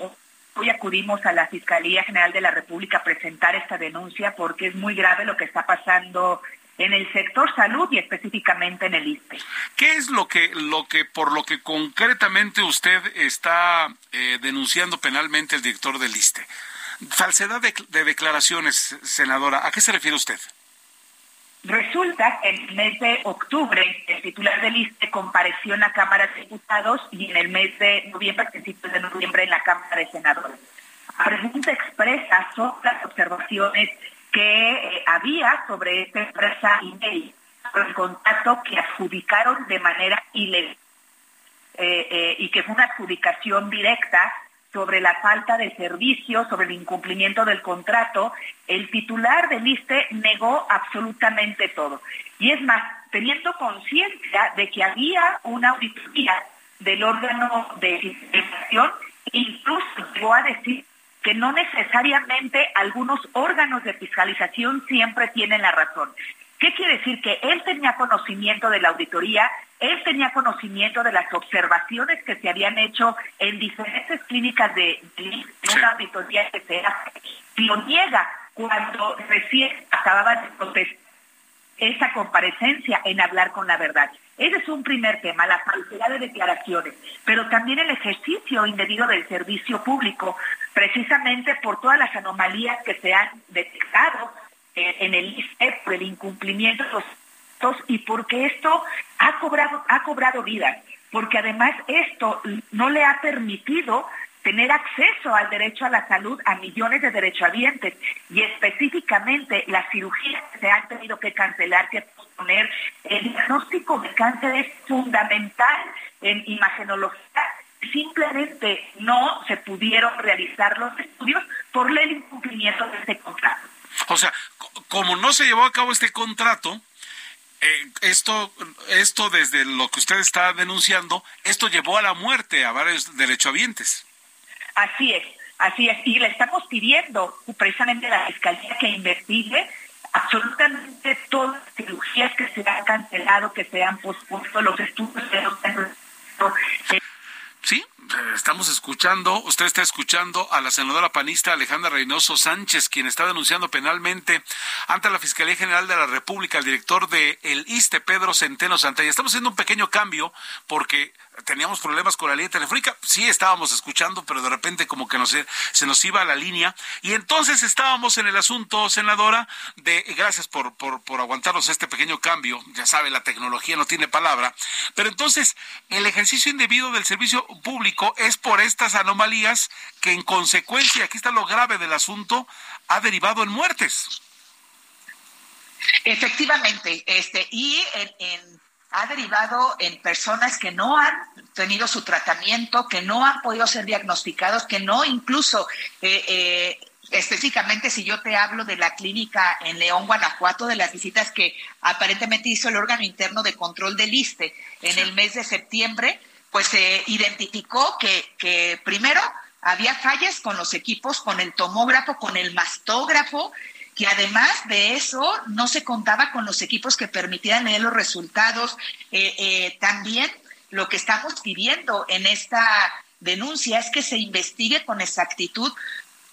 hoy acudimos a la Fiscalía General de la República a presentar esta denuncia porque es muy grave lo que está pasando en el sector salud y específicamente en el ISPE. ¿Qué es lo que, lo que por lo que concretamente usted está eh, denunciando penalmente el director del ISTE? Falsedad de, declaraciones, senadora. ¿A qué se refiere usted? Resulta que en el mes de octubre el titular del ISTE compareció en la Cámara de Diputados y en el mes de noviembre, principios de noviembre, en la Cámara de Senadores. A pregunta expresa sobre las observaciones que eh, había sobre esta empresa email, sobre el contacto que adjudicaron de manera ilegal eh, eh, y que fue una adjudicación directa sobre la falta de servicio, sobre el incumplimiento del contrato, el titular del ISTE negó absolutamente todo. Y es más, teniendo conciencia de que había una auditoría del órgano de fiscalización, incluso llegó a decir que no necesariamente algunos órganos de fiscalización siempre tienen la razón. ¿Qué quiere decir? Que él tenía conocimiento de la auditoría, él tenía conocimiento de las observaciones que se habían hecho en diferentes clínicas de, de una auditoría que se hace. Lo niega cuando recién acababa de protestar esa comparecencia en hablar con la verdad. Ese es un primer tema, la falsedad de declaraciones, pero también el ejercicio indebido del servicio público, precisamente por todas las anomalías que se han detectado en el por el incumplimiento de los y porque esto ha cobrado, ha cobrado vidas. porque además esto no le ha permitido tener acceso al derecho a la salud a millones de derechohabientes y específicamente las cirugías que se han tenido que cancelar, que posponer. El diagnóstico de cáncer es fundamental en imagenología. Simplemente no se pudieron realizar los estudios por el incumplimiento de este contrato. O sea, como no se llevó a cabo este contrato, eh, esto, esto desde lo que usted está denunciando, esto llevó a la muerte a varios derechohabientes. Así es, así es. Y le estamos pidiendo precisamente a la Fiscalía que investigue absolutamente todas las cirugías que se han cancelado, que se han pospuesto, los estudios que se han Sí, estamos escuchando, usted está escuchando a la senadora panista Alejandra Reynoso Sánchez, quien está denunciando penalmente ante la Fiscalía General de la República al director de el ISTE, Pedro Centeno Santalla. Estamos haciendo un pequeño cambio porque teníamos problemas con la línea telefónica, sí estábamos escuchando, pero de repente como que se nos iba la línea. Y entonces estábamos en el asunto, senadora, de gracias por, por, por aguantarnos este pequeño cambio, ya sabe, la tecnología no tiene palabra, pero entonces el ejercicio indebido del servicio público es por estas anomalías que en consecuencia, aquí está lo grave del asunto, ha derivado en muertes. Efectivamente, este, y en ha derivado en personas que no han tenido su tratamiento, que no han podido ser diagnosticados, que no incluso... Eh, eh, específicamente si yo te hablo de la clínica en León, Guanajuato, de las visitas que aparentemente hizo el órgano interno de control del ISTE en el mes de septiembre, pues se identificó que, que primero había fallas con los equipos, con el tomógrafo, con el mastógrafo, que además de eso no se contaba con los equipos que permitieran leer los resultados. Eh, eh, también lo que estamos pidiendo en esta denuncia es que se investigue con exactitud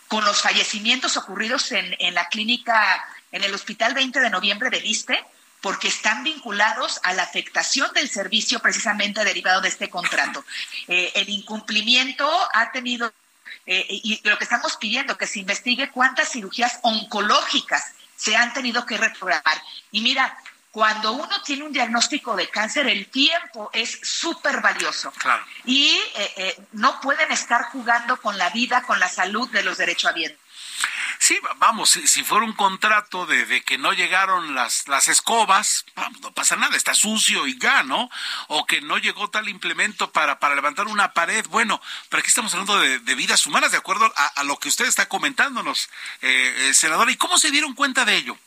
con los fallecimientos ocurridos en, en la clínica, en el Hospital 20 de Noviembre del ISTE, porque están vinculados a la afectación del servicio precisamente derivado de este contrato. Eh, el incumplimiento ha tenido eh, y lo que estamos pidiendo, que se investigue cuántas cirugías oncológicas se han tenido que reprogramar. Y mira, cuando uno tiene un diagnóstico de cáncer, el tiempo es súper valioso. Y eh, eh, no pueden estar jugando con la vida, con la salud de los derechohabientes. Sí, vamos, si, fuera un contrato de, que no llegaron las, las escobas, no pasa nada, está sucio y ya, ¿no? O que no llegó tal implemento para, para levantar una pared. Bueno, pero aquí estamos hablando de, vidas humanas, de acuerdo a, lo que usted está comentándonos, eh, eh, senador. ¿Y cómo se dieron cuenta de ello?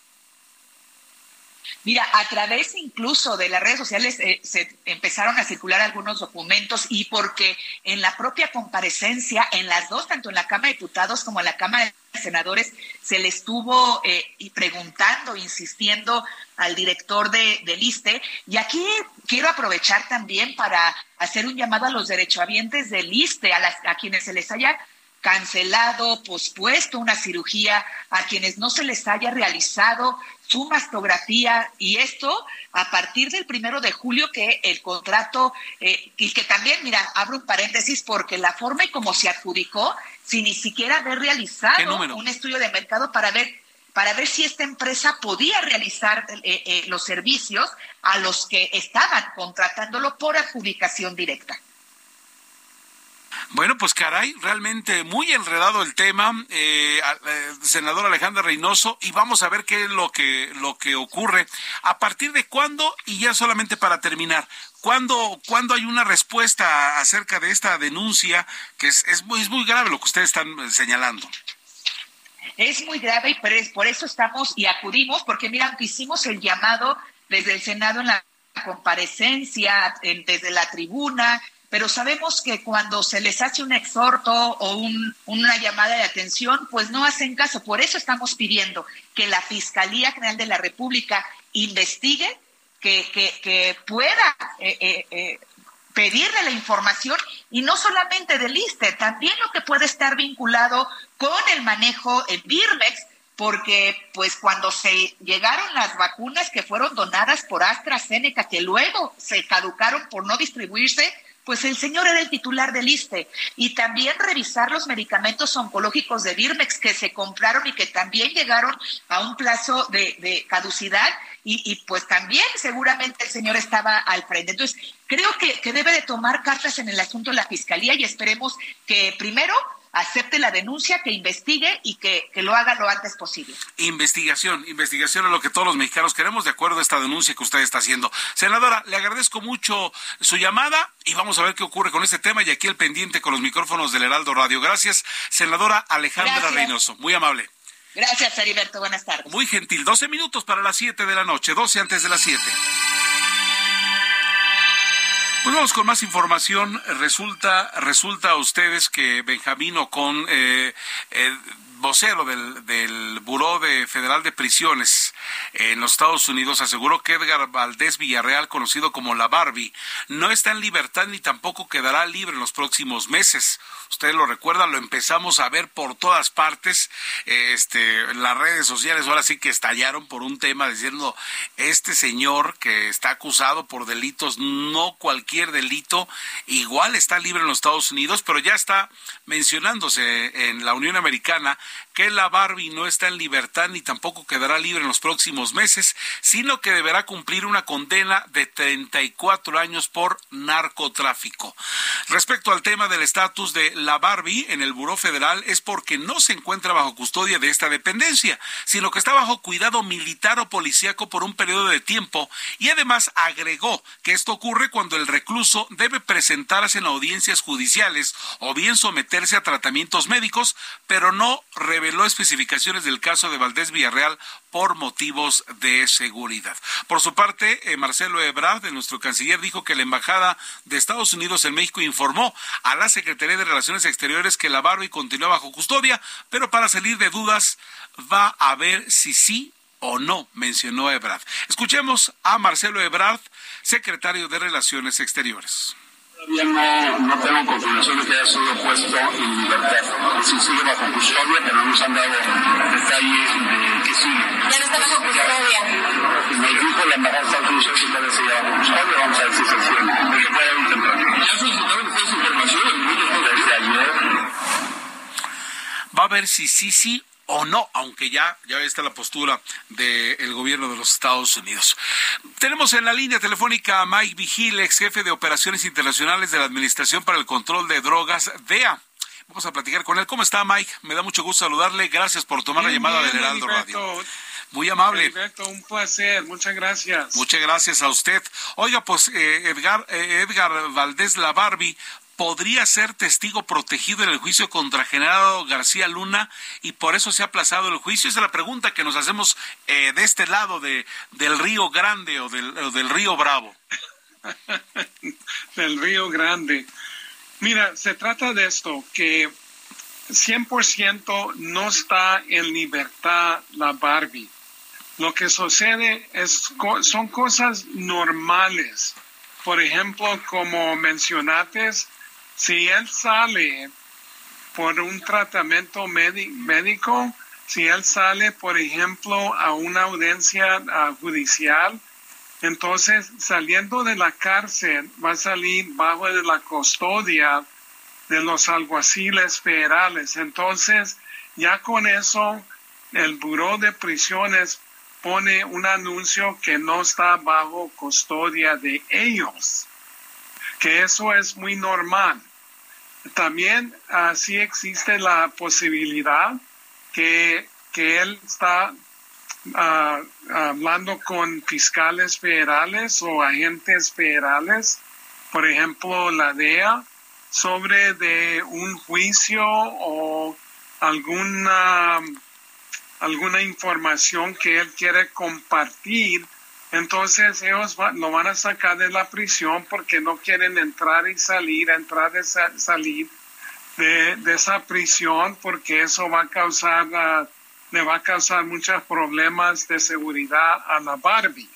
Mira, a través incluso de las redes sociales eh, se empezaron a circular algunos documentos y porque en la propia comparecencia, en las dos, tanto en la Cámara de Diputados como en la Cámara de Senadores, se le estuvo eh, preguntando, insistiendo al director de, del ISTE. Y aquí quiero aprovechar también para hacer un llamado a los derechohabientes del ISTE, a, las, a quienes se les haya cancelado, pospuesto una cirugía, a quienes no se les haya realizado su mastografía y esto a partir del primero de julio que el contrato eh, y que también, mira, abro un paréntesis porque la forma y como se adjudicó, sin ni siquiera haber realizado un estudio de mercado para ver para ver si esta empresa podía realizar eh, eh, los servicios a los que estaban contratándolo por adjudicación directa. Bueno, pues caray, realmente muy enredado el tema, eh, eh, senador Alejandra Reynoso, y vamos a ver qué es lo que, lo que ocurre. ¿A partir de cuándo? Y ya solamente para terminar, ¿cuándo, ¿cuándo hay una respuesta acerca de esta denuncia que es, es, muy, es muy grave lo que ustedes están señalando? Es muy grave y por eso estamos y acudimos, porque mira, hicimos el llamado desde el Senado en la comparecencia, desde la tribuna, pero sabemos que cuando se les hace un exhorto o una llamada de atención, pues no hacen caso. Por eso estamos pidiendo que la Fiscalía General de la República investigue, que, pueda eh, eh, eh, pedirle la información y no solamente del ISTE, también lo que puede estar vinculado con el manejo en Birmex, porque pues cuando se llegaron las vacunas que fueron donadas por AstraZeneca, que luego se caducaron por no distribuirse, pues el señor era el titular del ISTE y también revisar los medicamentos oncológicos de Birmex que se compraron y que también llegaron a un plazo de, caducidad y, pues también seguramente el señor estaba al frente. Entonces, creo que, que debe de tomar cartas en el asunto la Fiscalía y esperemos que primero acepte la denuncia, que investigue y que, lo haga lo antes posible. Investigación, investigación es lo que todos los mexicanos queremos de acuerdo a esta denuncia que usted está haciendo. Senadora, le agradezco mucho su llamada y vamos a ver qué ocurre con este tema y aquí el pendiente con los micrófonos del Heraldo Radio. Gracias, senadora Alejandra Reynoso. Muy amable. Gracias, Heriberto. Buenas tardes. Muy gentil. 12 minutos para las 7 de la noche, 12 antes de las 7. Pues vamos con más información. Resulta, resulta a ustedes que Benjamín Ocon, eh, eh, vocero del, del Buró de Federal de Prisiones en los Estados Unidos, aseguró que Edgar Valdés Villarreal, conocido como la Barbie, no está en libertad ni tampoco quedará libre en los próximos meses. Ustedes lo recuerdan, lo empezamos a ver por todas partes. Este, las redes sociales ahora sí que estallaron por un tema diciendo este señor que está acusado por delitos, no cualquier delito, igual está libre en los Estados Unidos, pero ya está mencionándose en la Unión Americana que la Barbie no está en libertad ni tampoco quedará libre en los próximos meses, sino que deberá cumplir una condena de 34 años por narcotráfico. Respecto al tema del estatus de la Barbie en el Buró Federal es porque no se encuentra bajo custodia de esta dependencia, sino que está bajo cuidado militar o policíaco por un periodo de tiempo y además agregó que esto ocurre cuando el recluso debe presentarse en audiencias judiciales o bien someterse a tratamientos médicos, pero no reveló especificaciones del caso de Valdés Villarreal por motivos de seguridad. Por su parte, eh, Marcelo Ebrard, nuestro canciller, dijo que la Embajada de Estados Unidos en México informó a la Secretaría de Relaciones Exteriores que la Barbie continúa bajo custodia, pero para salir de dudas va a ver si sí o no, mencionó Ebrard. Escuchemos a Marcelo Ebrard, secretario de Relaciones Exteriores. Todavía no, no tengo confirmación de que haya sido puesto en libertad. Si sigue bajo custodia, pero no nos han dado detalles de que sigue. Ya no está bajo custodia. Me dijo la embajada de Estados Unidos que todavía sigue bajo custodia. Vamos a ver si se sigue. Porque puede intentar. Ya solicitaron ustedes información desde ayer. Va a ver si sí, sí o no, aunque ya, ya está la postura del gobierno de los Estados Unidos. Tenemos en la línea telefónica a Mike Vigil, ex jefe de operaciones internacionales de la Administración para el Control de Drogas, DEA. Vamos a platicar con él. ¿Cómo está, Mike? Me da mucho gusto saludarle. Gracias por tomar la llamada del Heraldo Radio. Muy amable. Perfecto, un placer. Muchas gracias. Muchas gracias a usted. Oiga, pues eh, Edgar, eh, Edgar Valdés Labarbi podría ser testigo protegido en el juicio contra General García Luna y por eso se ha aplazado el juicio? Esa es la pregunta que nos hacemos eh, de este lado de, del Río Grande o del, o del Río Bravo. [laughs] del Río Grande. Mira, se trata de esto, que 100% no está en libertad la Barbie. Lo que sucede es, son cosas normales. Por ejemplo, como mencionaste, si él sale por un tratamiento médico, si él sale, por ejemplo, a una audiencia judicial, entonces saliendo de la cárcel va a salir bajo de la custodia de los alguaciles federales. Entonces, ya con eso, el Buró de Prisiones pone un anuncio que no está bajo custodia de ellos, que eso es muy normal. También así existe la posibilidad que, él está ah, hablando con fiscales federales o agentes federales, por ejemplo la DEA, sobre de un juicio o alguna, alguna información que él quiere compartir entonces ellos lo van a sacar de la prisión porque no quieren entrar y salir, entrar y salir de, esa prisión porque eso va a causar, ah, le va a causar muchos problemas de seguridad a la Barbie.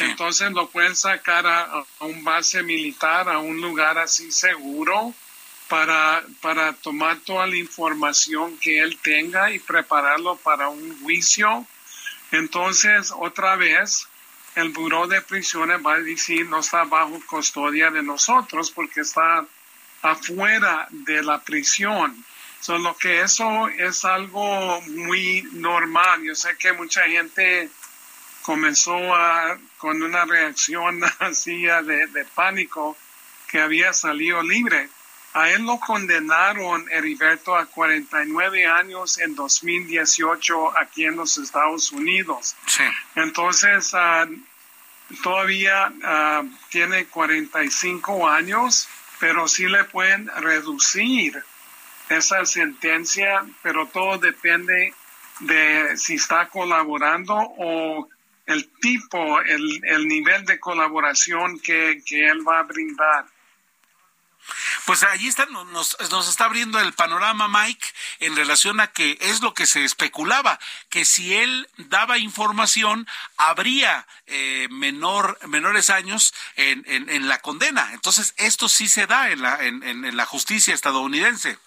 Entonces lo pueden sacar a, un base militar, a un lugar así seguro para, para tomar toda la información que él tenga y prepararlo para un juicio. Entonces, otra vez, el buró de prisiones va a decir no está bajo custodia de nosotros porque está afuera de la prisión. Solo que eso es algo muy normal. Yo sé que mucha gente comenzó a, con una reacción [laughs] así de pánico que había salido libre. A él lo condenaron, Heriberto, a 49 años en 2018 aquí en los Estados Unidos. Sí. Entonces, ah, todavía ah, tiene 45 años, pero sí le pueden reducir esa sentencia, pero todo depende de si está colaborando o el tipo, el, el nivel de colaboración que, que él va a brindar. Pues allí está, nos, nos, está abriendo el panorama, Mike, en relación a que es lo que se especulaba, que si él daba información, habría eh, menor, menores años en, en, en, la condena. Entonces, esto sí se da en la, en, en la justicia estadounidense.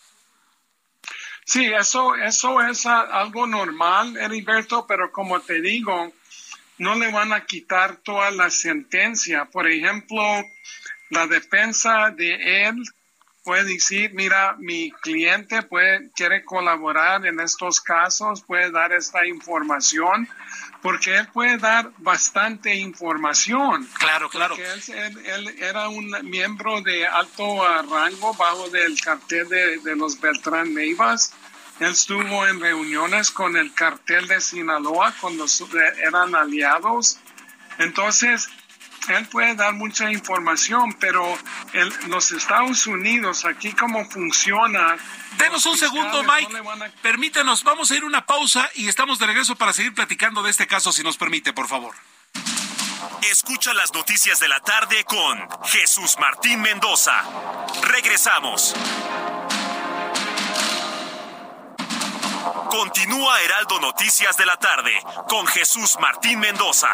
Sí, eso, eso es algo normal, Heriberto, pero como te digo, no le van a quitar toda la sentencia. Por ejemplo, la defensa de él puede decir, mira, mi cliente puede, quiere colaborar en estos casos, puede dar esta información, porque él puede dar bastante información. Claro, claro. Porque él, él, era un miembro de alto rango bajo del cartel de, de los Beltrán Neivas. Él estuvo en reuniones con el cartel de Sinaloa cuando eran aliados. Entonces, él puede dar mucha información, pero en los Estados Unidos, aquí cómo funciona. Denos un segundo, Mike. No a... Permítanos, vamos a ir una pausa y estamos de regreso para seguir platicando de este caso, si nos permite, por favor. Escucha las noticias de la tarde con Jesús Martín Mendoza. Regresamos. Continúa Heraldo Noticias de la tarde con Jesús Martín Mendoza.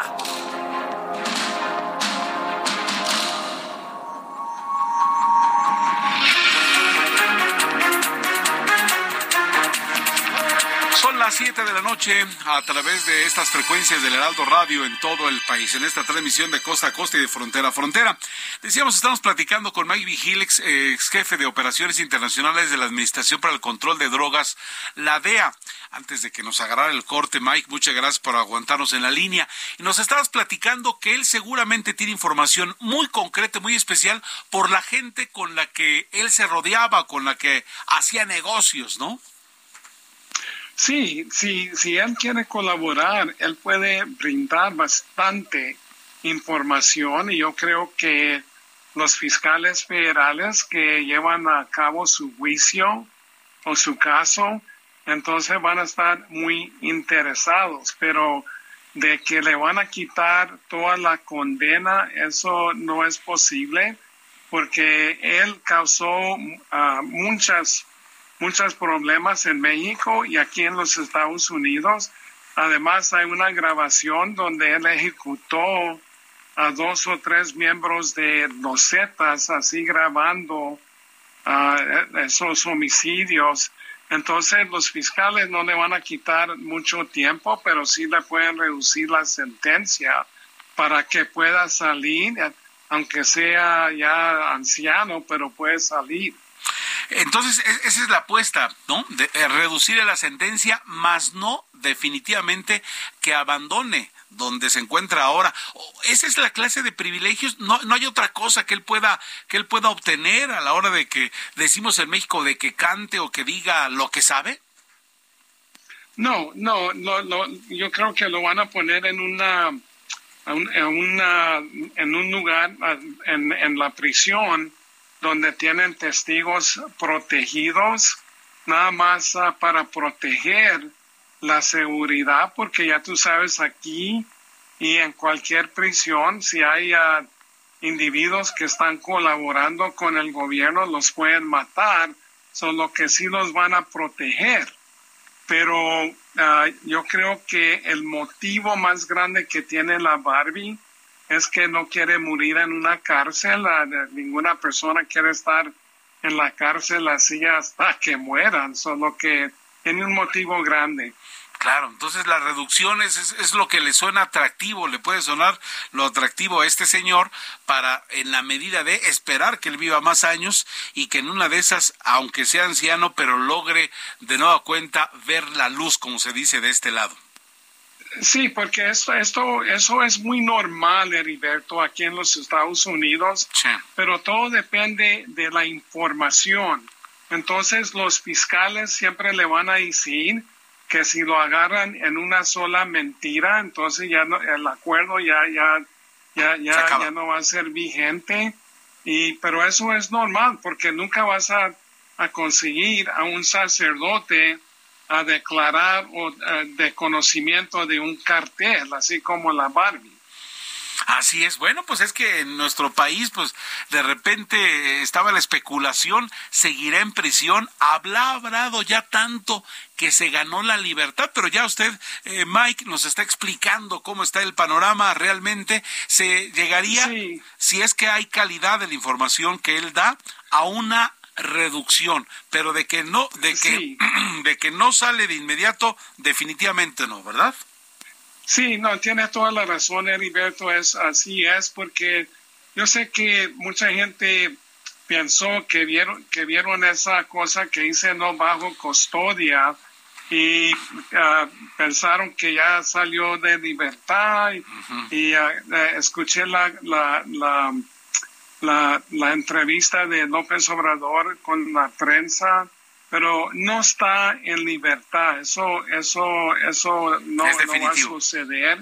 Son las 7 de la noche a través de estas frecuencias del Heraldo Radio en todo el país, en esta transmisión de costa a costa y de frontera a frontera. Decíamos, estamos platicando con Mike Vigil, ex, jefe de operaciones internacionales de la Administración para el Control de Drogas, la DEA. Antes de que nos agarrara el corte, Mike, muchas gracias por aguantarnos en la línea. Y nos estabas platicando que él seguramente tiene información muy concreta, muy especial, por la gente con la que él se rodeaba, con la que hacía negocios, ¿no? Sí, sí, si él quiere colaborar, él puede brindar bastante información y yo creo que los fiscales federales que llevan a cabo su juicio o su caso, entonces van a estar muy interesados, pero de que le van a quitar toda la condena, eso no es posible porque él causó uh, muchas muchos problemas en México y aquí en los Estados Unidos. Además, hay una grabación donde él ejecutó a dos o tres miembros de los Zetas, así grabando uh, esos homicidios. Entonces, los fiscales no le van a quitar mucho tiempo, pero sí le pueden reducir la sentencia para que pueda salir, aunque sea ya anciano, pero puede salir. Entonces, esa es la apuesta, ¿no? De eh, reducir la sentencia, más no definitivamente que abandone donde se encuentra ahora. Esa es la clase de privilegios. No, no hay otra cosa que él pueda que él pueda obtener a la hora de que decimos en México de que cante o que diga lo que sabe. No, no, no, yo creo que lo van a poner en una en, una, en un lugar en, en la prisión donde tienen testigos protegidos, nada más uh, para proteger la seguridad, porque ya tú sabes aquí y en cualquier prisión, si hay uh, individuos que están colaborando con el gobierno, los pueden matar, solo que sí los van a proteger. Pero uh, yo creo que el motivo más grande que tiene la Barbie es que no quiere morir en una cárcel, ninguna persona quiere estar en la cárcel así hasta [laughs] que mueran, solo que tiene un motivo grande. Claro, entonces la reducción es, es, lo que le suena atractivo, le puede sonar lo atractivo a este señor para, en la medida de esperar que él viva más años y que en una de esas, aunque sea anciano, pero logre de nueva cuenta ver la luz, como se dice de este lado. Sí, porque esto, esto, eso es muy normal, Heriberto, aquí en los Estados Unidos, pero todo depende de la información. Entonces los fiscales siempre le van a decir que si lo agarran en una sola mentira, entonces ya no, el acuerdo ya, ya, ya, ya, ya no va a ser vigente. Y, pero eso es normal porque nunca vas a, a conseguir a un sacerdote a declarar o, eh, de conocimiento de un cartel, así como la Barbie. Así es. Bueno, pues es que en nuestro país, pues de repente estaba la especulación, seguirá en prisión, habrá hablado ya tanto que se ganó la libertad, pero ya usted, eh, Mike, nos está explicando cómo está el panorama realmente. Se llegaría, si es que hay calidad de la información que él da, a una reducción, pero de que no, de que, [clears throat] de que no sale de inmediato, definitivamente no, ¿verdad? Sí, no, tiene toda la razón, Heriberto, es así es, porque yo sé que mucha gente pensó que vieron, que vieron esa cosa que hice no bajo custodia y ah, pensaron que ya salió de libertad y, ah, eh, escuché la, la, la, la, la entrevista de López Obrador con la prensa pero no está en libertad. Eso, eso, eso no, va a suceder.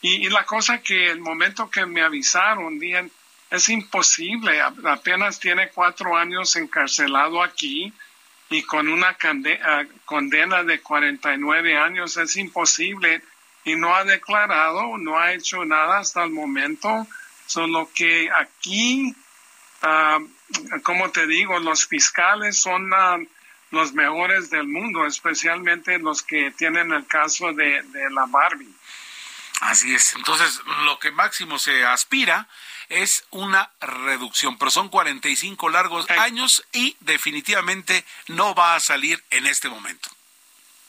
Y, la cosa que el momento que me avisaron, dije, es imposible, apenas tiene cuatro años encarcelado aquí y con una ah, condena de 49 años, es imposible y no ha declarado, no ha hecho nada hasta el momento, solo que aquí, uh, como te digo, los fiscales son... Uh, los mejores del mundo, especialmente los que tienen el caso de, la Barbie. Así es. Entonces, lo que máximo se aspira es una reducción, pero son 45 largos años y definitivamente no va a salir en este momento.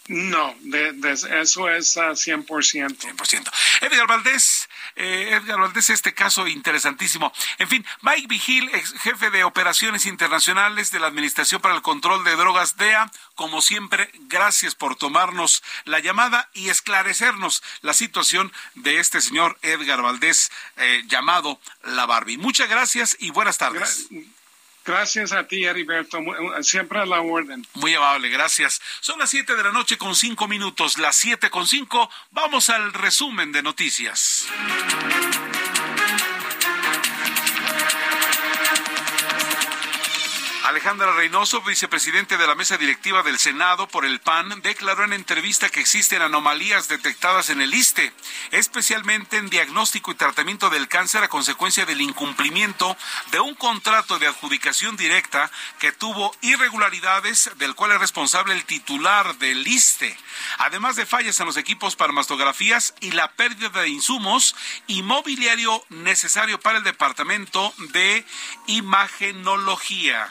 No, de, eso es a 100%. 100%. Edgar Valdés, eh, Edgar Valdés, este caso interesantísimo. En fin, Mike Vigil, ex jefe de operaciones internacionales de la Administración para el Control de Drogas DEA, como siempre, gracias por tomarnos la llamada y esclarecernos la situación de este señor Edgar Valdés, eh, llamado La Barbie. Muchas gracias y buenas tardes. Gracias a ti, Heriberto. Eh, siempre a la orden. Muy amable, gracias. Son las 7 de la noche con 5 minutos. Las 7 con 5. Vamos al resumen de noticias. Alejandra Reynoso, vicepresidente de la mesa directiva del Senado por el PAN, declaró en entrevista que existen anomalías detectadas en el ISTE, especialmente en diagnóstico y tratamiento del cáncer a consecuencia del incumplimiento de un contrato de adjudicación directa que tuvo irregularidades del cual es responsable el titular del ISTE, además de fallas en los equipos para mastografías y la pérdida de insumos y mobiliario necesario para el departamento de imagenología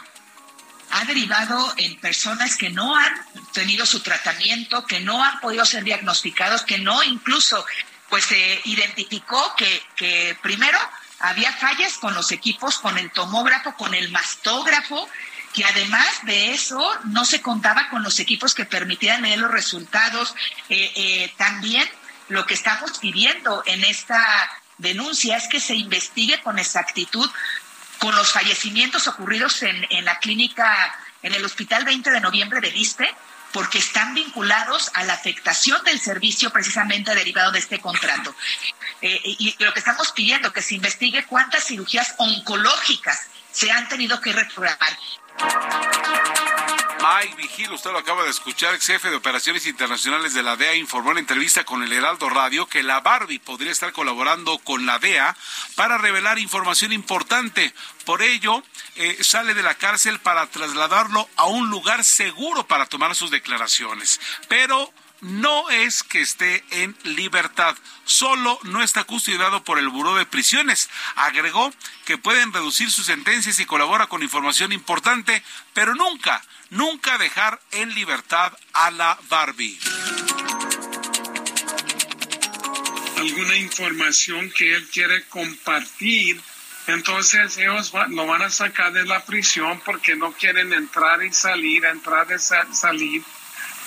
ha derivado en personas que no han tenido su tratamiento, que no han podido ser diagnosticados, que no incluso pues se identificó que, que primero había fallas con los equipos, con el tomógrafo, con el mastógrafo, que además de eso no se contaba con los equipos que permitían leer los resultados. Eh, eh, también lo que estamos pidiendo en esta denuncia es que se investigue con exactitud con los fallecimientos ocurridos en, en la clínica, en el Hospital 20 de Noviembre de ISPE, porque están vinculados a la afectación del servicio precisamente derivado de este contrato. Eh, y lo que estamos pidiendo, que se investigue cuántas cirugías oncológicas se han tenido que reprogramar. Mike Vigil, usted lo acaba de escuchar, ex jefe de operaciones internacionales de la DEA, informó en entrevista con el Heraldo Radio que la Barbie podría estar colaborando con la DEA para revelar información importante. Por ello, eh, sale de la cárcel para trasladarlo a un lugar seguro para tomar sus declaraciones. Pero no es que esté en libertad, solo no está custodiado por el Buró de Prisiones. Agregó que pueden reducir sus sentencias y colabora con información importante, pero nunca, nunca dejar en libertad a la Barbie. alguna información que él quiere compartir, entonces ellos lo van a sacar de la prisión porque no quieren entrar y salir, entrar y salir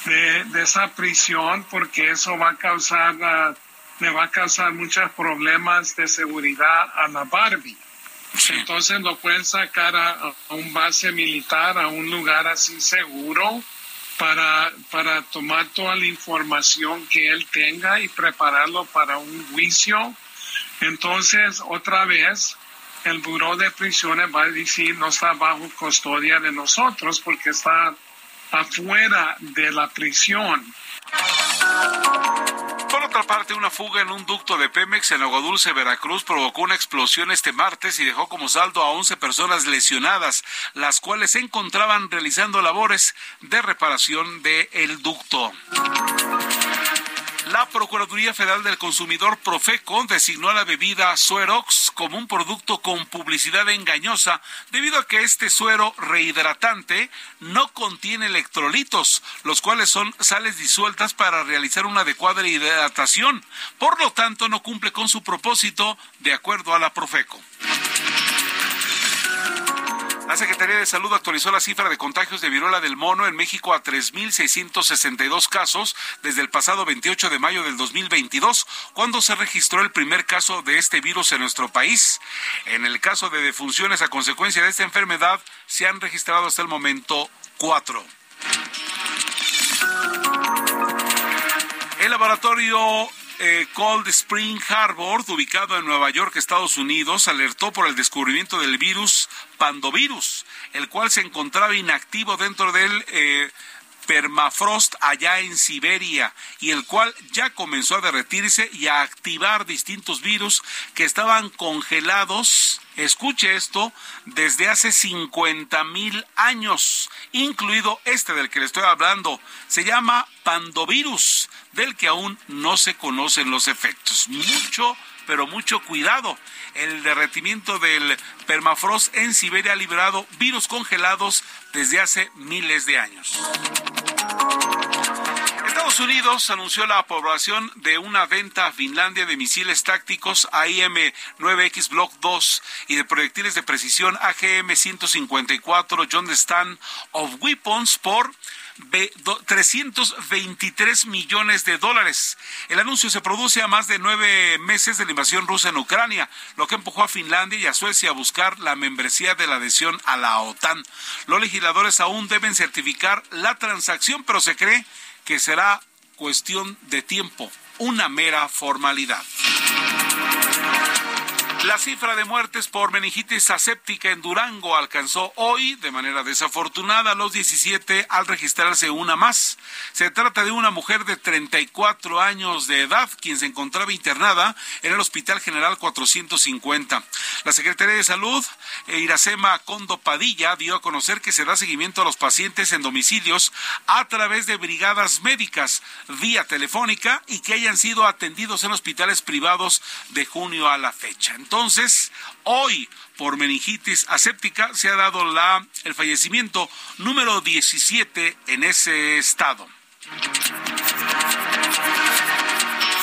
de, esa prisión porque eso va a causar, uh, le va a causar muchos problemas de seguridad a la Barbie. Entonces lo pueden sacar a, un base militar, a un lugar así seguro, para, para tomar toda la información que él tenga y prepararlo para un juicio. Entonces, otra vez, el Buró de Prisiones va a decir no está bajo custodia de nosotros porque está afuera de la prisión. Por otra parte, una fuga en un ducto de Pemex en Agua Dulce, Veracruz, provocó una explosión este martes y dejó como saldo a 11 personas lesionadas, las cuales se encontraban realizando labores de reparación del el ducto. La Procuraduría Federal del Consumidor Profeco designó a la bebida Suerox como un producto con publicidad engañosa debido a que este suero rehidratante no contiene electrolitos, los cuales son sales disueltas para realizar una adecuada hidratación. Por lo tanto, no cumple con su propósito de acuerdo a la Profeco. La Secretaría de Salud actualizó la cifra de contagios de viruela del mono en México a 3.662 casos desde el pasado 28 de mayo del 2022, cuando se registró el primer caso de este virus en nuestro país. En el caso de defunciones a consecuencia de esta enfermedad, se han registrado hasta el momento cuatro. El laboratorio eh, Cold Spring Harbor, ubicado en Nueva York, Estados Unidos, alertó por el descubrimiento del virus Pandovirus, el cual se encontraba inactivo dentro del eh, permafrost allá en Siberia y el cual ya comenzó a derretirse y a activar distintos virus que estaban congelados escuche esto, desde hace 50 mil años, incluido este del que le estoy hablando. Se llama pandovirus, del que aún no se conocen los efectos. Mucho, pero mucho cuidado. El derretimiento del permafrost en Siberia ha liberado virus congelados desde hace miles de años. Estados Unidos anunció la aprobación de una venta a Finlandia de misiles tácticos AIM-9X Block 2 y de proyectiles de precisión AGM-154 John Stan of Weapons por 323 millones de dólares. El anuncio se produce a más de nueve meses de la invasión rusa en Ucrania, lo que empujó a Finlandia y a Suecia a buscar la membresía de la adhesión a la OTAN. Los legisladores aún deben certificar la transacción, pero se cree que será cuestión de tiempo, una mera formalidad. La cifra de muertes por meningitis aséptica en Durango alcanzó hoy, de manera desafortunada, los 17 al registrarse una más. Se trata de una mujer de 34 años de edad, quien se encontraba internada en el Hospital General 450. La Secretaría de Salud, eh, Iracema Condo Padilla, dio a conocer que se da seguimiento a los pacientes en domicilios a través de brigadas médicas vía telefónica y que hayan sido atendidos en hospitales privados de junio a la fecha. Entonces, hoy por meningitis aséptica se ha dado la, el fallecimiento número 17 en ese estado.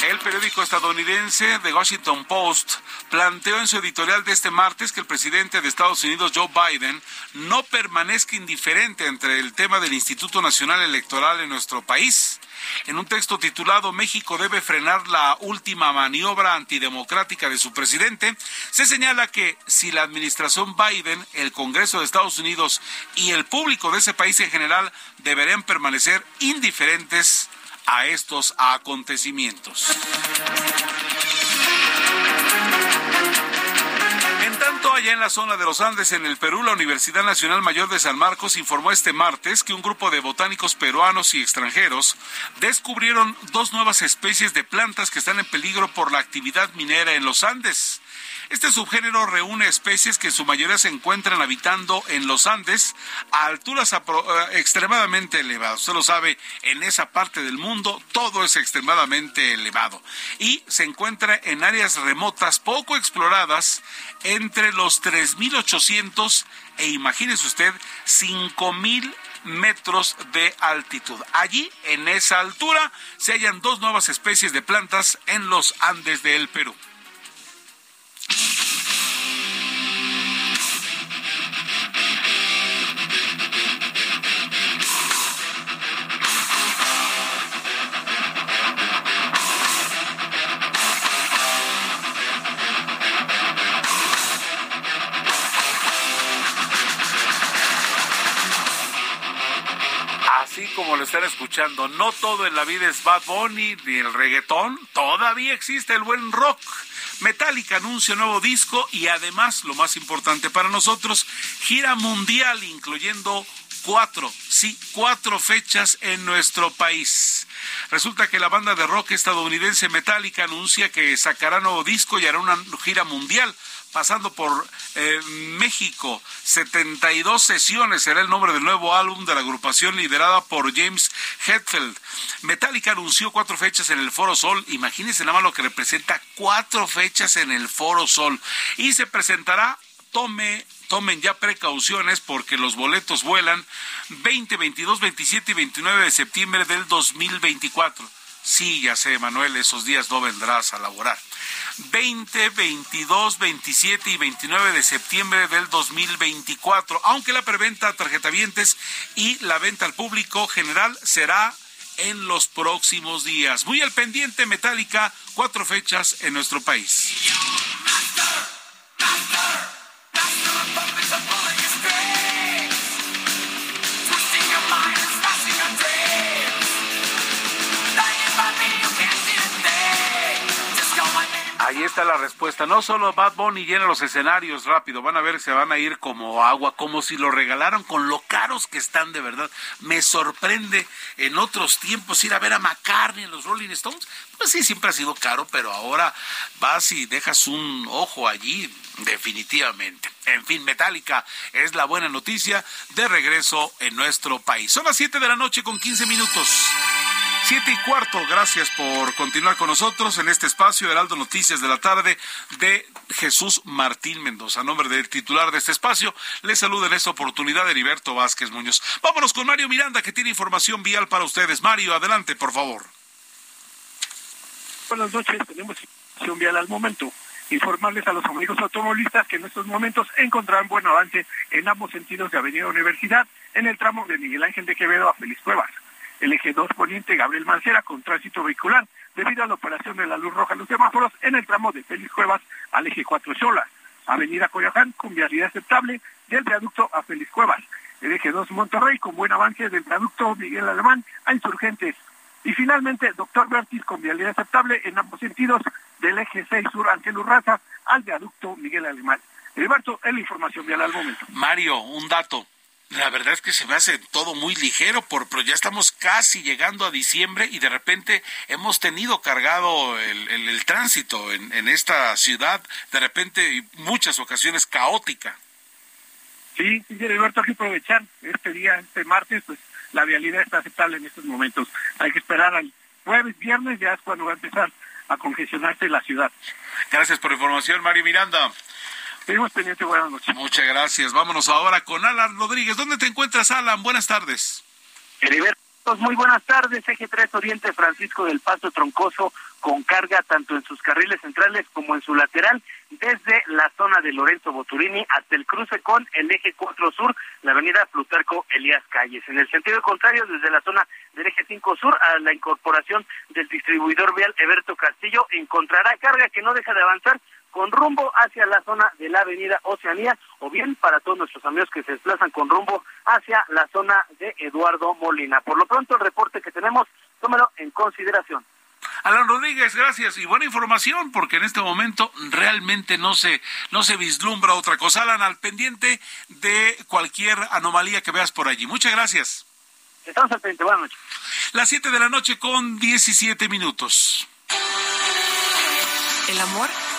El periódico estadounidense The Washington Post planteó en su editorial de este martes que el presidente de Estados Unidos, Joe Biden, no permanezca indiferente entre el tema del Instituto Nacional Electoral en nuestro país. En un texto titulado México debe frenar la última maniobra antidemocrática de su presidente, se señala que si la administración Biden, el Congreso de Estados Unidos y el público de ese país en general deberían permanecer indiferentes a estos acontecimientos. Allá en la zona de los Andes, en el Perú, la Universidad Nacional Mayor de San Marcos informó este martes que un grupo de botánicos peruanos y extranjeros descubrieron dos nuevas especies de plantas que están en peligro por la actividad minera en los Andes. Este subgénero reúne especies que en su mayoría se encuentran habitando en los Andes a alturas eh, extremadamente elevadas. Usted lo sabe, en esa parte del mundo todo es extremadamente elevado y se encuentra en áreas remotas poco exploradas entre los 3.800 e imagínese usted 5.000 metros de altitud. Allí, en esa altura, se hallan dos nuevas especies de plantas en los Andes del Perú. Están escuchando, no todo en la vida es Bad Bunny ni el reggaetón, todavía existe el buen rock. Metallica anuncia nuevo disco y además, lo más importante para nosotros, gira mundial incluyendo cuatro, sí, cuatro fechas en nuestro país. Resulta que la banda de rock estadounidense Metallica anuncia que sacará nuevo disco y hará una gira mundial pasando por eh, México. 72 sesiones será el nombre del nuevo álbum de la agrupación liderada por James Hetfield. Metallica anunció cuatro fechas en el Foro Sol. Imagínense nada más lo que representa cuatro fechas en el Foro Sol. Y se presentará, tome tomen ya precauciones porque los boletos vuelan 20, 22, 27 y 29 de septiembre del 2024. Sí, ya sé, Manuel, esos días no vendrás a laborar. 20, 22, 27 y 29 de septiembre del 2024, aunque la preventa a tarjetavientes y la venta al público general será en los próximos días. Muy al pendiente, Metallica, cuatro fechas en nuestro país. Ahí está la respuesta. No solo Bad Bunny llena los escenarios rápido, van a ver se van a ir como agua, como si lo regalaron con lo caros que están de verdad. Me sorprende en otros tiempos ir a ver a McCartney en los Rolling Stones. Pues sí, siempre ha sido caro, pero ahora vas y dejas un ojo allí, definitivamente. En fin, Metallica es la buena noticia de regreso en nuestro país. Son las 7 de la noche con 15 minutos. Siete y cuarto, gracias por continuar con nosotros en este espacio Heraldo Noticias de la tarde de Jesús Martín Mendoza. A nombre del titular de este espacio, le saluda en esta oportunidad Heriberto Vázquez Muñoz. Vámonos con Mario Miranda, que tiene información vial para ustedes. Mario, adelante, por favor. Buenas noches, tenemos información vial al momento. Informarles a los amigos automovilistas que en estos momentos encontrarán buen avance en ambos sentidos de Avenida Universidad en el tramo de Miguel Ángel de Quevedo a Feliz Cuevas el eje 2 poniente Gabriel Mancera con tránsito vehicular debido a la operación de la luz roja en los semáforos en el tramo de Félix Cuevas al eje 4 Sola. Avenida Coyoacán con vialidad aceptable del viaducto a Félix Cuevas. El eje 2 Monterrey con buen avance del viaducto Miguel Alemán a Insurgentes. Y finalmente, Doctor Bertis con vialidad aceptable en ambos sentidos del eje 6 Sur Ángel Urraza al viaducto Miguel Alemán. Heriberto, es la información vial al momento. Mario, un dato. La verdad es que se me hace todo muy ligero, por, pero ya estamos casi llegando a diciembre y de repente hemos tenido cargado el, tránsito en, en, esta ciudad, de repente y muchas ocasiones caótica. Sí, sí, Alberto, hay que aprovechar este día, este martes, pues la vialidad está aceptable en estos momentos. Hay que esperar al jueves, viernes, ya es cuando va a empezar a congestionarse la ciudad. Gracias por la información, Mario Miranda. Seguimos pendientes, buenas noches. Muchas gracias. Vámonos ahora con Alan Rodríguez. ¿Dónde te encuentras, Alan? Buenas tardes. Heriberto, muy buenas tardes. Eje 3 Oriente Francisco del Paso Troncoso con carga tanto en sus carriles centrales como en su lateral, desde la zona de Lorenzo Boturini hasta el cruce con el eje 4 Sur, la avenida Plutarco Elías Calles. En el sentido contrario, desde la zona del eje 5 Sur a la incorporación del distribuidor vial Eberto Castillo, encontrará carga que no deja de avanzar con rumbo hacia la zona de la avenida Oceanía o bien para todos nuestros amigos que se desplazan con rumbo hacia la zona de Eduardo Molina. Por lo pronto el reporte que tenemos, tómelo en consideración. Alan Rodríguez, gracias y buena información porque en este momento realmente no se no se vislumbra otra cosa. Alan, al pendiente de cualquier anomalía que veas por allí. Muchas gracias. Estamos al pendiente, buenas noches. Las 7 de la noche con 17 minutos. El amor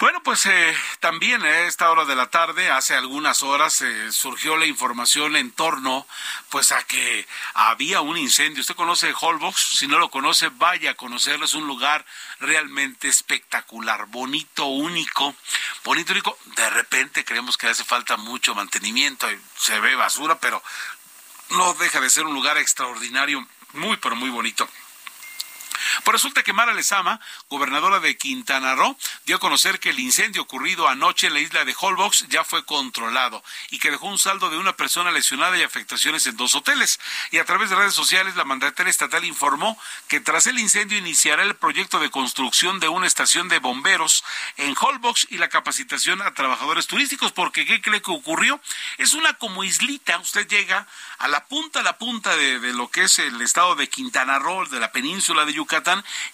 Bueno, pues eh, también a esta hora de la tarde, hace algunas horas, eh, surgió la información en torno pues a que había un incendio. ¿Usted conoce Holbox? Si no lo conoce, vaya a conocerlo. Es un lugar realmente espectacular, bonito, único, bonito, único. De repente creemos que hace falta mucho mantenimiento, se ve basura, pero no deja de ser un lugar extraordinario, muy, pero muy bonito. Pues resulta que Mara Lezama, gobernadora de Quintana Roo, dio a conocer que el incendio ocurrido anoche en la isla de Holbox ya fue controlado y que dejó un saldo de una persona lesionada y afectaciones en dos hoteles. Y a través de redes sociales, la mandataria estatal informó que tras el incendio iniciará el proyecto de construcción de una estación de bomberos en Holbox y la capacitación a trabajadores turísticos, porque ¿qué cree que ocurrió? Es una como islita, usted llega a la punta, a la punta de, de lo que es el estado de Quintana Roo, de la península de Yucatán,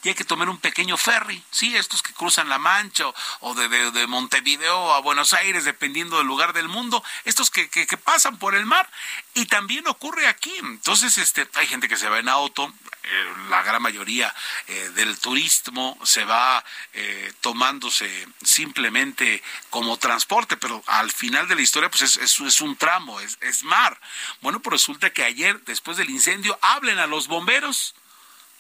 y hay que tomar un pequeño ferry, sí, estos que cruzan la Mancha o de, de, Montevideo a Buenos Aires, dependiendo del lugar del mundo, estos que, que, pasan por el mar. Y también ocurre aquí. Entonces, este, hay gente que se va en auto, eh, la gran mayoría eh, del turismo se va eh, tomándose simplemente como transporte, pero al final de la historia pues es, es, es un tramo, es, es, mar. Bueno, pues resulta que ayer, después del incendio, hablen a los bomberos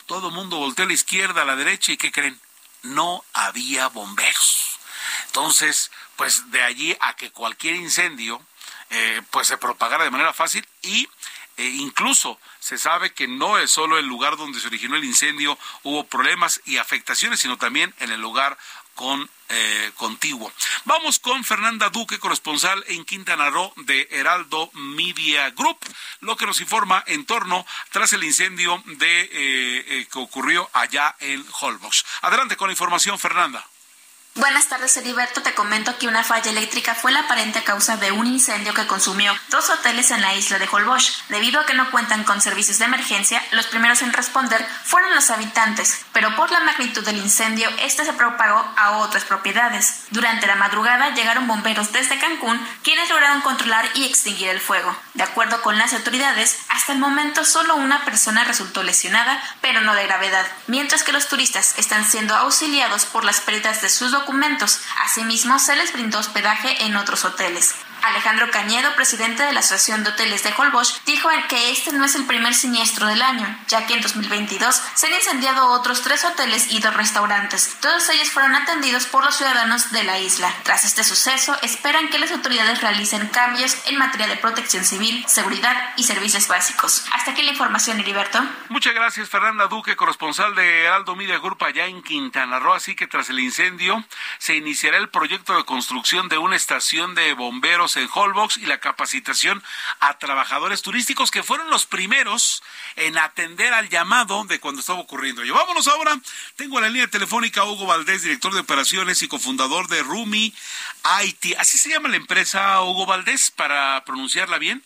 todo mundo volteó a la izquierda, a la derecha y ¿qué creen? No había bomberos. Entonces, pues de allí a que cualquier incendio eh, pues se propagara de manera fácil y e incluso se sabe que no es solo el lugar donde se originó el incendio, hubo problemas y afectaciones, sino también en el lugar con eh. Vamos con Fernanda Duque, corresponsal en Quintana Roo de Heraldo Media Group, lo que nos informa en torno tras el incendio de eh, eh, que ocurrió allá en Holbox. Adelante con la información, Fernanda. Buenas tardes, Heriberto. Te comento que una falla eléctrica fue la aparente causa de un incendio que consumió dos hoteles en la isla de Holbox. Debido a que no cuentan con servicios de emergencia, los primeros en responder fueron los habitantes, pero por la magnitud del incendio, este se propagó a otras propiedades. Durante la madrugada llegaron bomberos desde Cancún, quienes lograron controlar y extinguir el fuego. De acuerdo con las autoridades, hasta el momento solo una persona resultó lesionada, pero no de gravedad, mientras que los turistas están siendo auxiliados por las pérdidas de sus documentos documentos. Asimismo, se les brindó hospedaje en otros hoteles. Alejandro Cañedo, presidente de la Asociación de Hoteles de Holbox, dijo que este no es el primer siniestro del año, ya que en 2022 se han incendiado otros tres hoteles y dos restaurantes. Todos ellos fueron atendidos por los ciudadanos de la isla. Tras este suceso, esperan que las autoridades realicen cambios en materia de protección civil, seguridad y servicios básicos. Hasta aquí la información, Heriberto. Muchas gracias, Fernanda Duque, corresponsal de Aldo Media Group allá en Quintana Roo. Así que tras el incendio, se iniciará el proyecto de construcción de una estación de bomberos en Holbox y la capacitación a trabajadores turísticos que fueron los primeros en atender al llamado de cuando estaba ocurriendo. Y vámonos ahora. Tengo la línea telefónica Hugo Valdés, director de operaciones y cofundador de Rumi IT. ¿Así se llama la empresa Hugo Valdés para pronunciarla bien?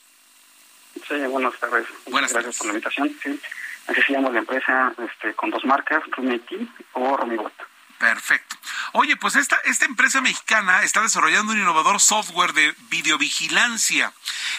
Sí, buenas tardes. Buenas Gracias por la invitación. Sí. Así se llama la empresa este, con dos marcas, Rumi IT o Rumibot. Perfecto. Oye, pues esta, esta empresa mexicana está desarrollando un innovador software de videovigilancia.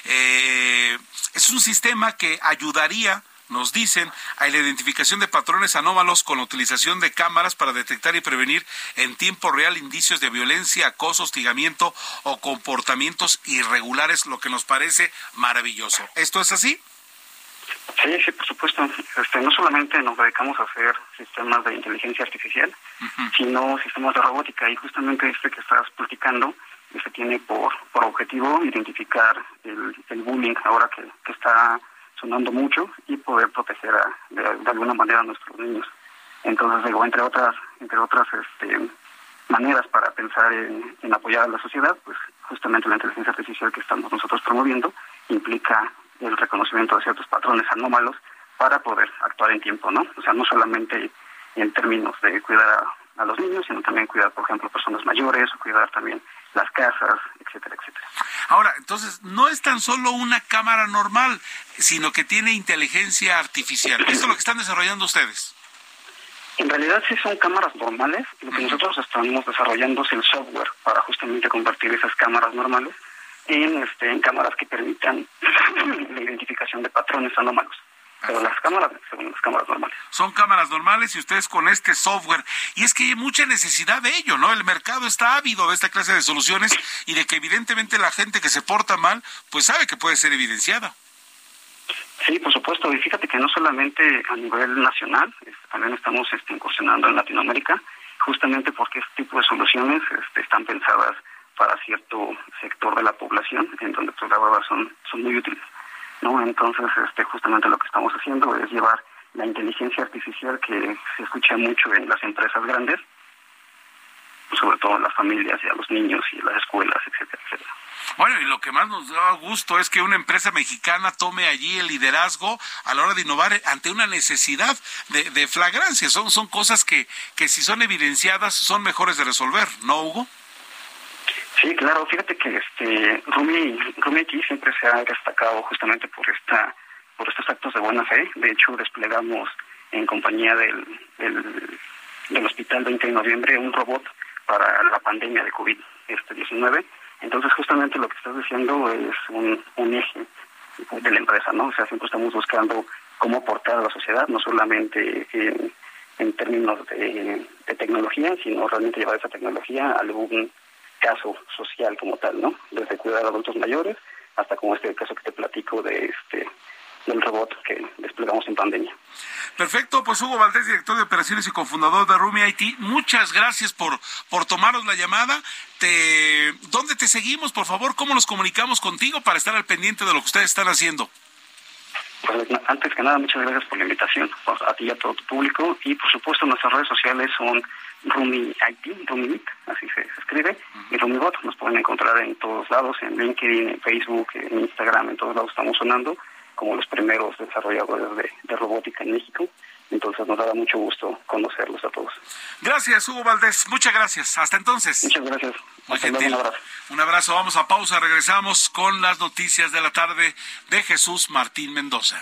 Eh, es un sistema que ayudaría nos dicen, a la identificación de patrones anómalos con la utilización de cámaras para detectar y prevenir en tiempo real indicios de violencia, acoso, hostigamiento o comportamientos irregulares, lo que nos parece maravilloso. ¿Esto es así? Sí, sí, por supuesto. Este, no solamente nos dedicamos a hacer sistemas de inteligencia artificial, sino sistemas de robótica. Y justamente este que estás platicando, este tiene por, por objetivo identificar el, el bullying ahora que, que, está sonando mucho y poder proteger de, alguna manera a nuestros niños. Entonces, digo, entre otras, entre otras este, maneras para pensar en, en apoyar a la sociedad, pues justamente la inteligencia artificial que estamos nosotros promoviendo implica el reconocimiento de ciertos patrones anómalos para poder actuar en tiempo, ¿no? O sea, no solamente en términos de cuidar a, los niños, sino también cuidar, por ejemplo, personas mayores o cuidar también las casas, etcétera, etcétera. Ahora, entonces, no es tan solo una cámara normal, sino que tiene inteligencia artificial. ¿Esto es lo que están desarrollando ustedes? En realidad sí son cámaras normales. Lo que nosotros estamos desarrollando es el software para justamente convertir esas cámaras normales en, este, en cámaras que permitan [clears throat] la identificación de patrones anómalos. Pero las cámaras son las cámaras normales. Son cámaras normales y ustedes con este software. Y es que hay mucha necesidad de ello, ¿no? El mercado está ávido de esta clase de soluciones y de que evidentemente la gente que se porta mal, pues sabe que puede ser evidenciada. Sí, por supuesto. Y fíjate que no solamente a nivel nacional, también estamos este, incursionando en Latinoamérica, justamente porque este tipo de soluciones este, están pensadas para cierto sector de la población, en donde pues, la verdad son, son muy útiles. ¿no? Entonces, este, justamente lo que estamos haciendo es llevar la inteligencia artificial que se escucha mucho en las empresas grandes, sobre todo en las familias y a los niños y en las escuelas, etcétera, etcétera. Bueno, y lo que más nos da gusto es que una empresa mexicana tome allí el liderazgo a la hora de innovar ante una necesidad de, de flagrancia. Son, son cosas que, que si son evidenciadas son mejores de resolver, ¿no, Hugo? Sí, claro. Fíjate que este Rumi, Rumi aquí siempre se ha destacado justamente por esta por estos actos de buena fe. De hecho, desplegamos en compañía del, del, Hospital 20 de Noviembre un robot para la pandemia de COVID-19. Entonces, justamente lo que estás diciendo es un, un eje de la empresa, ¿no? O sea, siempre estamos buscando cómo aportar a la sociedad, no solamente en, términos de, tecnología, sino realmente llevar esa tecnología a algún caso social como tal, ¿no? Desde cuidar a adultos mayores hasta como este caso que te platico de este del robot que desplegamos en pandemia. Perfecto, pues Hugo Valdés, director de operaciones y cofundador de Rumi IT, muchas gracias por, por tomaros la llamada. Te, ¿Dónde te seguimos, por favor? ¿Cómo nos comunicamos contigo para estar al pendiente de lo que ustedes están haciendo? Pues antes que nada, muchas gracias por la invitación, a ti y a todo tu público. Y por supuesto, nuestras redes sociales son Rumi IT, Rumi así se, se escribe, uh -huh. y RumiBot. Nos pueden encontrar en todos lados, en LinkedIn, en Facebook, en Instagram, en todos lados estamos sonando como los primeros desarrolladores de, de, robótica en México. Entonces nos dará mucho gusto conocerlos a todos. Gracias, Hugo Valdés. Muchas gracias. Hasta entonces. Muchas gracias. Muy gentil. Un abrazo. un abrazo. Vamos a pausa. Regresamos con las noticias de la tarde de Jesús Martín Mendoza.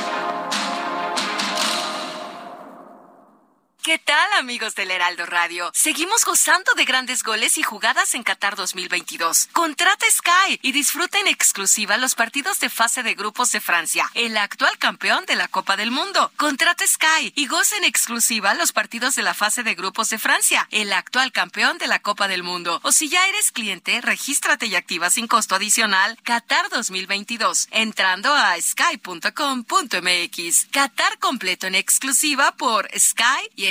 ¿Qué tal amigos del Heraldo Radio? Seguimos gozando de grandes goles y jugadas en Qatar 2022. Contrata Sky y disfruta en exclusiva los partidos de fase de grupos de Francia, el actual campeón de la Copa del Mundo. Contrata Sky y goza en exclusiva los partidos de la fase de grupos de Francia, el actual campeón de la Copa del Mundo. O si ya eres cliente, regístrate y activa sin costo adicional Qatar 2022 entrando a sky.com.mx. Qatar completo en exclusiva por Sky y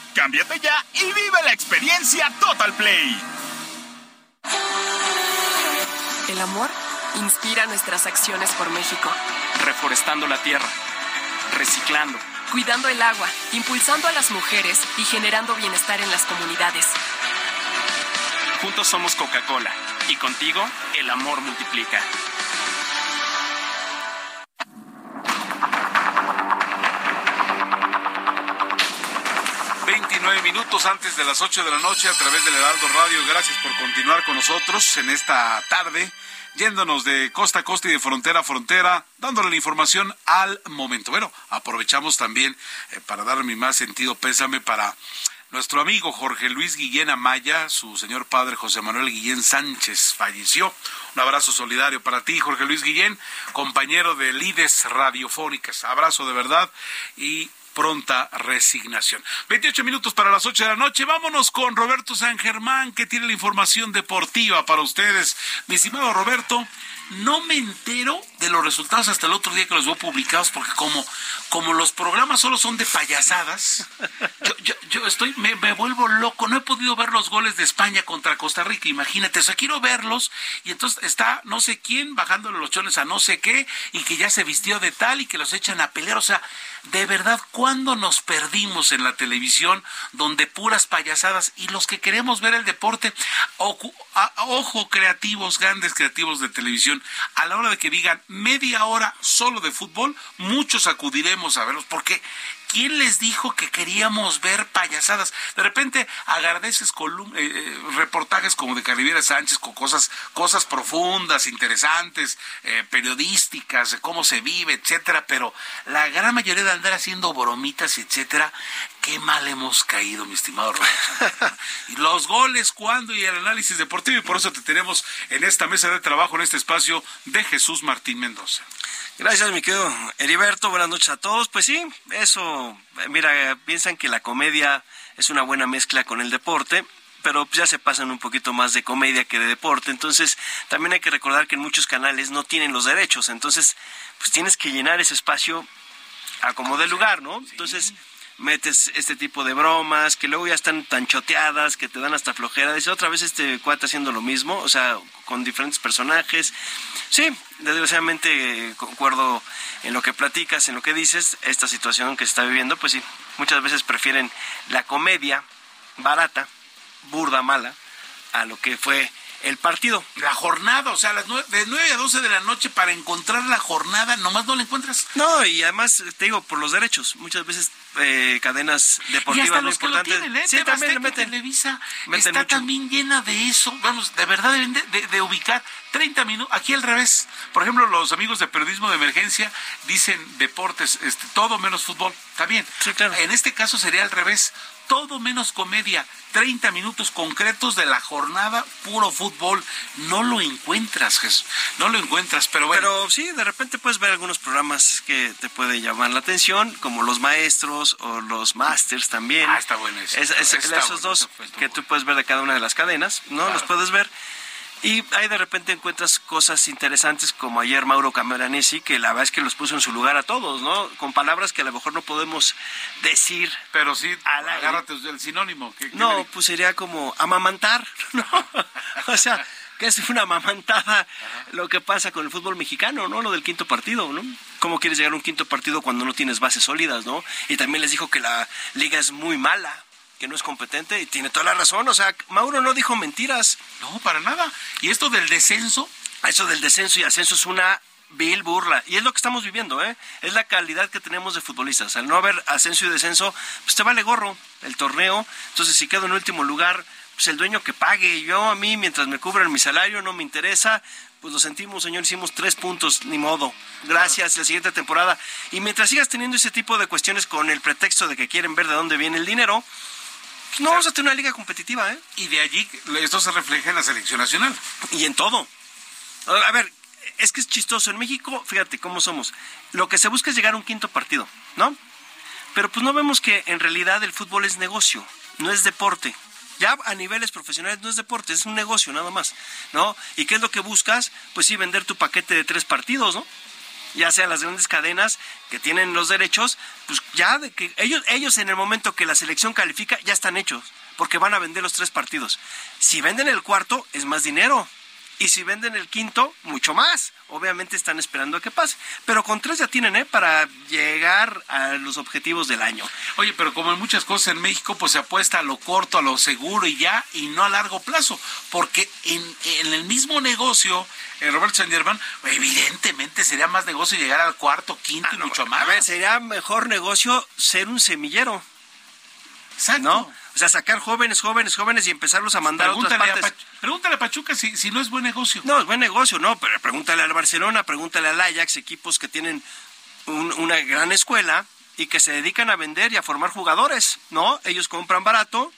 Cámbiate ya y vive la experiencia Total Play. El amor inspira nuestras acciones por México. Reforestando la tierra, reciclando, cuidando el agua, impulsando a las mujeres y generando bienestar en las comunidades. Juntos somos Coca-Cola y contigo el amor multiplica. 29 minutos antes de las 8 de la noche a través del Heraldo Radio. Gracias por continuar con nosotros en esta tarde, yéndonos de costa a costa y de frontera a frontera, dándole la información al momento. Bueno, aprovechamos también eh, para dar mi más sentido pésame para nuestro amigo Jorge Luis Guillén Amaya, su señor padre José Manuel Guillén Sánchez falleció. Un abrazo solidario para ti, Jorge Luis Guillén, compañero de Lides Radiofónicas. Abrazo de verdad y pronta resignación. 28 minutos para las 8 de la noche. Vámonos con Roberto San Germán, que tiene la información deportiva para ustedes. Mi estimado Roberto, no me entero de los resultados hasta el otro día que los veo publicados, porque como, como los programas solo son de payasadas, [laughs] yo, yo, yo estoy, me, me, vuelvo loco. No he podido ver los goles de España contra Costa Rica. Imagínate, o sea, quiero verlos. Y entonces está no sé quién bajándole los chones a no sé qué y que ya se vistió de tal y que los echan a pelear. O sea, de verdad, ¿cuándo nos perdimos en la televisión donde puras payasadas y los que queremos ver el deporte, ojo, ojo creativos, grandes creativos de televisión, a la hora de que digan media hora solo de fútbol, muchos acudiremos a verlos porque ¿Quién les dijo que queríamos ver payasadas? De repente agradeces eh, eh, reportajes como de Caribiera Sánchez con cosas, cosas profundas, interesantes, eh, periodísticas, de cómo se vive, etcétera, pero la gran mayoría de andar haciendo bromitas, etcétera, qué mal hemos caído, mi estimado Roberto. [laughs] y los goles, cuándo y el análisis deportivo, y por eso te tenemos en esta mesa de trabajo, en este espacio de Jesús Martín Mendoza. Gracias, mi querido Heriberto. Buenas noches a todos. Pues sí, eso, mira, piensan que la comedia es una buena mezcla con el deporte, pero ya se pasan un poquito más de comedia que de deporte. Entonces, también hay que recordar que en muchos canales no tienen los derechos. Entonces, pues tienes que llenar ese espacio a como de lugar, ¿no? Entonces, metes este tipo de bromas que luego ya están tan choteadas que te dan hasta flojera. Dice otra vez este cuate haciendo lo mismo, o sea, con diferentes personajes. Sí, desgraciadamente concuerdo en lo que platicas, en lo que dices, esta situación que se está viviendo, pues sí, muchas veces prefieren la comedia barata, burda, mala, a lo que fue el partido. La jornada, o sea, las de 9 a 12 de la noche para encontrar la jornada, nomás no la encuentras. No, y además, te digo, por los derechos. Muchas veces eh, cadenas deportivas y hasta los Que lo tienen, ¿eh? Sí, también meten. Televisa está también llena de eso. Vamos, de verdad deben de, ubicar 30 minutos. Aquí al revés. Por ejemplo, los amigos de periodismo de emergencia dicen deportes, este, todo menos fútbol. Está bien. Sí, claro. En este caso sería al revés todo menos comedia, 30 minutos concretos de la jornada, puro fútbol. No lo encuentras, Jesús. No lo encuentras, pero bueno. Pero sí, de repente puedes ver algunos programas que te puede llamar la atención, como Los Maestros o Los Masters también. Ah, está bueno eso. esos dos que tú puedes ver de cada una de las cadenas, ¿no? Los puedes ver. Y ahí de repente encuentras cosas interesantes como ayer Mauro Cameranesi, que la verdad es que los puso en su lugar a todos, ¿no? Con palabras que a lo mejor no podemos decir. Pero sí, agárrate el sinónimo. no, pues sería como amamantar, [laughs] ¿no? o sea, que es una amamantada lo que pasa con el fútbol mexicano, ¿no? Lo del quinto partido, ¿no? ¿Cómo quieres llegar a un quinto partido cuando no tienes bases sólidas, ¿no? Y también les dijo que la liga es muy mala que no es competente y tiene toda la razón. O sea, Mauro no dijo mentiras. No, para nada. ¿Y esto del descenso? Eso del descenso y ascenso es una vil burla. Y es lo que estamos viviendo, ¿eh? Es la calidad que tenemos de futbolistas. Al no haber ascenso y descenso, pues te vale gorro el torneo. Entonces, si quedo en último lugar, pues el dueño que pague. Yo a mí, mientras me cubran mi salario, no me interesa. Pues lo sentimos, señor, hicimos tres puntos, ni modo. Gracias, la siguiente temporada. Y mientras sigas teniendo ese tipo de cuestiones con el pretexto de que quieren ver de dónde viene el dinero, no vamos a tener una liga competitiva, ¿eh? Y de allí esto se refleja en la selección nacional. Y en todo. A ver, es que es chistoso. En México, fíjate cómo somos. Lo que se busca es llegar a un quinto partido, ¿no? Pero pues no vemos que en realidad el fútbol es negocio, no es deporte. Ya a niveles profesionales no es deporte, es un negocio nada más, ¿no? ¿Y qué es lo que buscas? Pues sí, vender tu paquete de tres partidos, ¿no? Ya sea las grandes cadenas que tienen los derechos, pues ya de que ellos, ellos en el momento que la selección califica ya están hechos, porque van a vender los tres partidos. Si venden el cuarto, es más dinero. Y si venden el quinto, mucho más. Obviamente están esperando a que pase. Pero con tres ya tienen, ¿eh? Para llegar a los objetivos del año. Oye, pero como en muchas cosas en México, pues se apuesta a lo corto, a lo seguro y ya, y no a largo plazo. Porque en, en el mismo negocio, eh, Robert San Germán, evidentemente sería más negocio llegar al cuarto, quinto y ah, mucho más. A ver, sería mejor negocio ser un semillero. Exacto. ¿No? O sea, sacar jóvenes, jóvenes, jóvenes y empezarlos a mandar a otras partes. pregúntale a Pachuca si, si no es buen negocio. No, es buen negocio, no, pero pregúntale al Barcelona, pregúntale al Ajax, equipos que tienen una gran escuela y que se dedican a vender y a formar jugadores, ¿no? Ellos compran barato,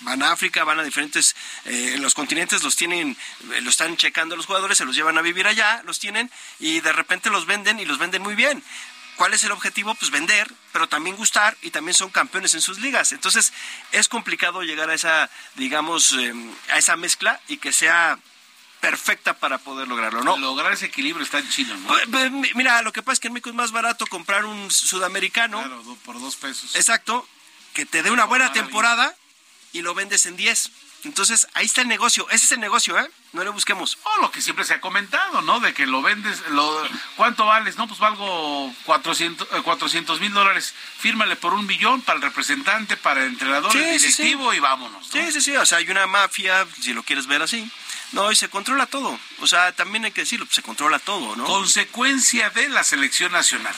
van a África, van a diferentes, eh, los continentes los tienen, eh, lo están checando los jugadores, se los llevan a vivir allá, los tienen y de repente los venden y los venden muy bien. ¿Cuál es el objetivo? Pues vender, pero también gustar y también son campeones en sus ligas. Entonces es complicado llegar a esa, digamos, em, a esa mezcla y que sea perfecta para poder lograrlo, ¿no? Lograr ese equilibrio está en chino, ¿no? Pues, pues, mira, lo que pasa es que en México es más barato comprar un sudamericano. Claro, por dos pesos. Exacto. que te dé una buena temporada y lo vendes en 10. Entonces, ahí está el negocio. Ese es el negocio, ¿eh? No le busquemos. O lo que siempre se ha comentado, ¿no? De que lo vendes, lo, ¿cuánto vales? No, pues valgo 400 mil dólares. Fírmale por un billón para el representante, para el entrenador, el directivo y vámonos. Sí, sí, sí. O sea, hay una mafia, si lo quieres ver así. No, y se controla todo. O sea, también hay que decirlo, se controla todo, ¿no? Consecuencia de la selección nacional.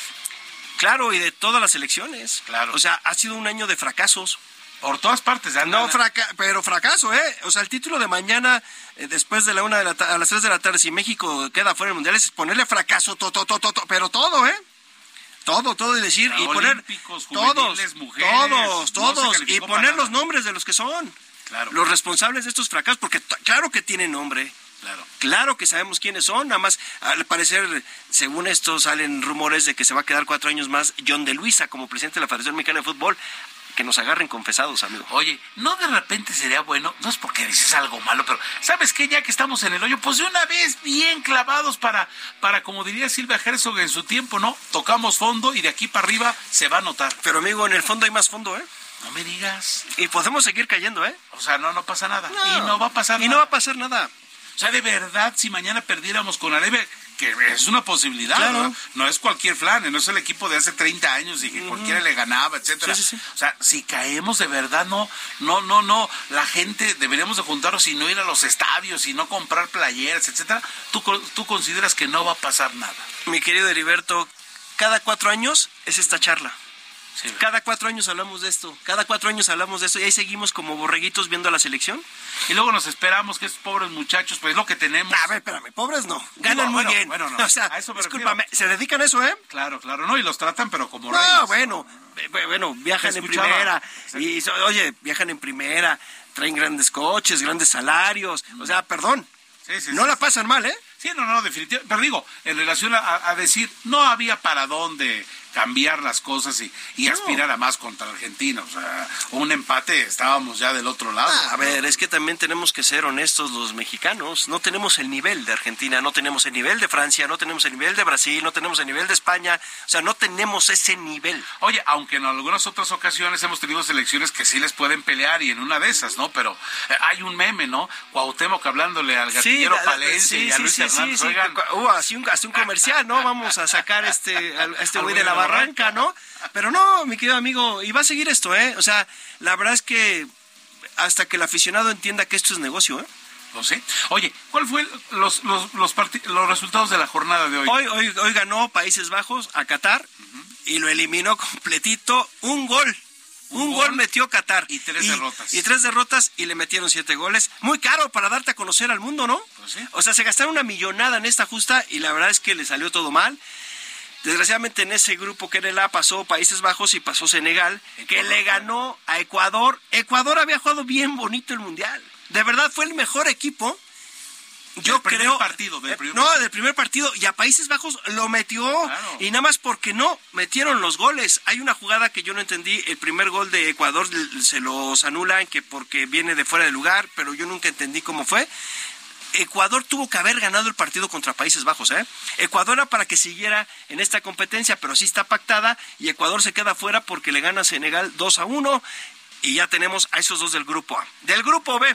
Claro, y de todas las elecciones. Claro. O sea, ha sido un año de fracasos. Por todas partes. No, pero fracaso, ¿eh? O sea, el título de mañana, eh, después de la una de la a las tres de la tarde, si México queda fuera del Mundial, es ponerle fracaso, to, to, to, pero todo, ¿eh? Todo, todo, y decir, y poner todos, mujeres, todos, todos, y poner los nombres de los que son. Claro. Los responsables de estos fracasos, porque claro que tienen nombre. Claro. Claro que sabemos quiénes son, nada más al parecer, según esto, salen rumores de que se va a quedar cuatro años más John de Luisa como presidente de la Federación Mexicana de Fútbol que nos agarren confesados, amigo. Oye, no de repente sería bueno, no es porque dices algo malo, pero ¿sabes qué? Ya que estamos en el hoyo, pues de una vez bien clavados para, para como diría Silvia Herzog en su tiempo, ¿no? Tocamos fondo y de aquí para arriba se va a notar. Pero amigo, en el fondo hay más fondo, ¿eh? No me digas. Y podemos seguir cayendo, ¿eh? O sea, no, no pasa nada. y no va a pasar nada. Y no va a pasar nada. O sea, de verdad, si mañana perdiéramos con Arebe, que es una posibilidad, ¿no? ¿no? es cualquier flan, no es el equipo de hace 30 años y que cualquiera le ganaba, etcétera. O sea, si caemos de verdad, no, no, no, no, la gente deberíamos de juntarnos y no ir a los estadios y no comprar playeras, etcétera. ¿Tú, tú consideras que no va a pasar nada? Mi querido Heriberto, cada cuatro años es esta charla cada cuatro años hablamos de esto, cada cuatro años hablamos de esto y ahí seguimos como borreguitos viendo a la selección. Y luego nos esperamos que esos pobres muchachos, pues es lo que tenemos. A ver, espérame, pobres no, ganan muy bien. Bueno, no, [laughs] o sea, a eso discúlpame, se dedican a eso, ¿eh? Claro, claro, no, y los tratan pero como no, reyes. bueno, bueno, viajan en primera, y oye, viajan en primera, traen grandes coches, grandes salarios, o sea, perdón, no la pasan mal, ¿eh? Sí, no, no, definitivamente. Pero digo, en relación a, a, decir, no había para dónde cambiar las cosas y, aspirar a más contra Argentina. O sea, un empate estábamos ya del otro lado. Ah, a ver, es que también tenemos que ser honestos los mexicanos. No tenemos el nivel de Argentina, no tenemos el nivel de Francia, no tenemos el nivel de Brasil, no tenemos el nivel de España. O sea, no tenemos ese nivel. Oye, aunque en algunas otras ocasiones hemos tenido selecciones que sí les pueden pelear y en una de esas, ¿no? Pero eh, hay un meme, ¿no? Cuauhtémoc hablándole al gatillero Palencia y a Luis Hernández. Oigan, uh, así un, un comercial, ¿no? Vamos a sacar este, a este güey de la arranca, ¿no? Pero no, mi querido amigo, y va a seguir esto, ¿eh? O sea, la verdad es que hasta que el aficionado entienda que esto es negocio, ¿eh? No sé. Oye, ¿cuál fue los, los, los, resultados de la jornada de hoy? Hoy, hoy, hoy ganó Países Bajos a Qatar y lo eliminó completito. Un gol. Un, gol, metió Qatar. Y tres derrotas. Y tres derrotas y le metieron siete goles. Muy caro para darte a conocer al mundo, ¿no? Pues o sea, se gastaron una millonada en esta justa y la verdad es que le salió todo mal. Desgraciadamente en ese grupo que era el A pasó Países Bajos y pasó Senegal, que le ganó a Ecuador. Ecuador había jugado bien bonito el Mundial. De verdad fue el mejor equipo. Yo creo. Partido, del eh, no, del primer partido. Y a Países Bajos lo metió. Y nada más porque no metieron los goles. Hay una jugada que yo no entendí. El primer gol de Ecuador se los anulan que porque viene de fuera de lugar, pero yo nunca entendí cómo fue. Ecuador tuvo que haber ganado el partido contra Países Bajos. ¿eh? Ecuador era para que siguiera en esta competencia, pero sí está pactada y Ecuador se queda fuera porque le gana a Senegal 2 a 1 y ya tenemos a esos dos del grupo A. Del grupo B,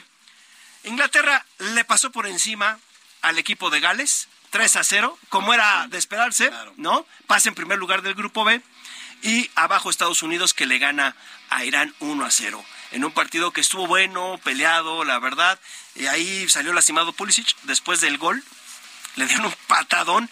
Inglaterra le pasó por encima al equipo de Gales 3 a 0, como era de esperarse, ¿no? Pasa en primer lugar del grupo B y abajo Estados Unidos que le gana a Irán 1 a 0 en un partido que estuvo bueno, peleado, la verdad. Y ahí salió lastimado Pulisic después del gol. Le dieron un patadón.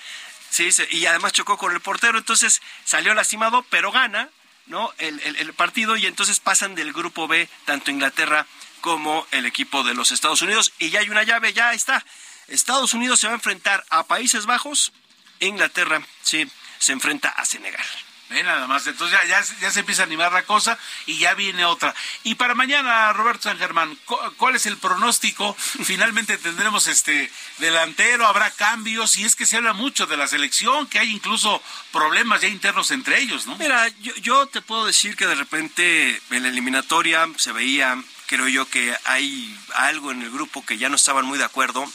Sí, y además chocó con el portero. Entonces salió lastimado, pero gana ¿no? El, el, partido y entonces pasan del grupo B tanto Inglaterra como el equipo de los Estados Unidos. Y ya hay una llave, ya está. Estados Unidos se va a enfrentar a Países Bajos. Inglaterra, sí, se enfrenta a Senegal nada más. Entonces ya, ya, se empieza a animar la cosa y ya viene otra. Y para mañana, Roberto San Germán, ¿cuál es el pronóstico? [laughs] Finalmente tendremos este delantero, habrá cambios y es que se habla mucho de la selección, que hay incluso problemas ya internos entre ellos, ¿no? Mira, yo, yo te puedo decir que de repente en la eliminatoria se veía, creo yo, que hay algo en el grupo que ya no estaban muy de acuerdo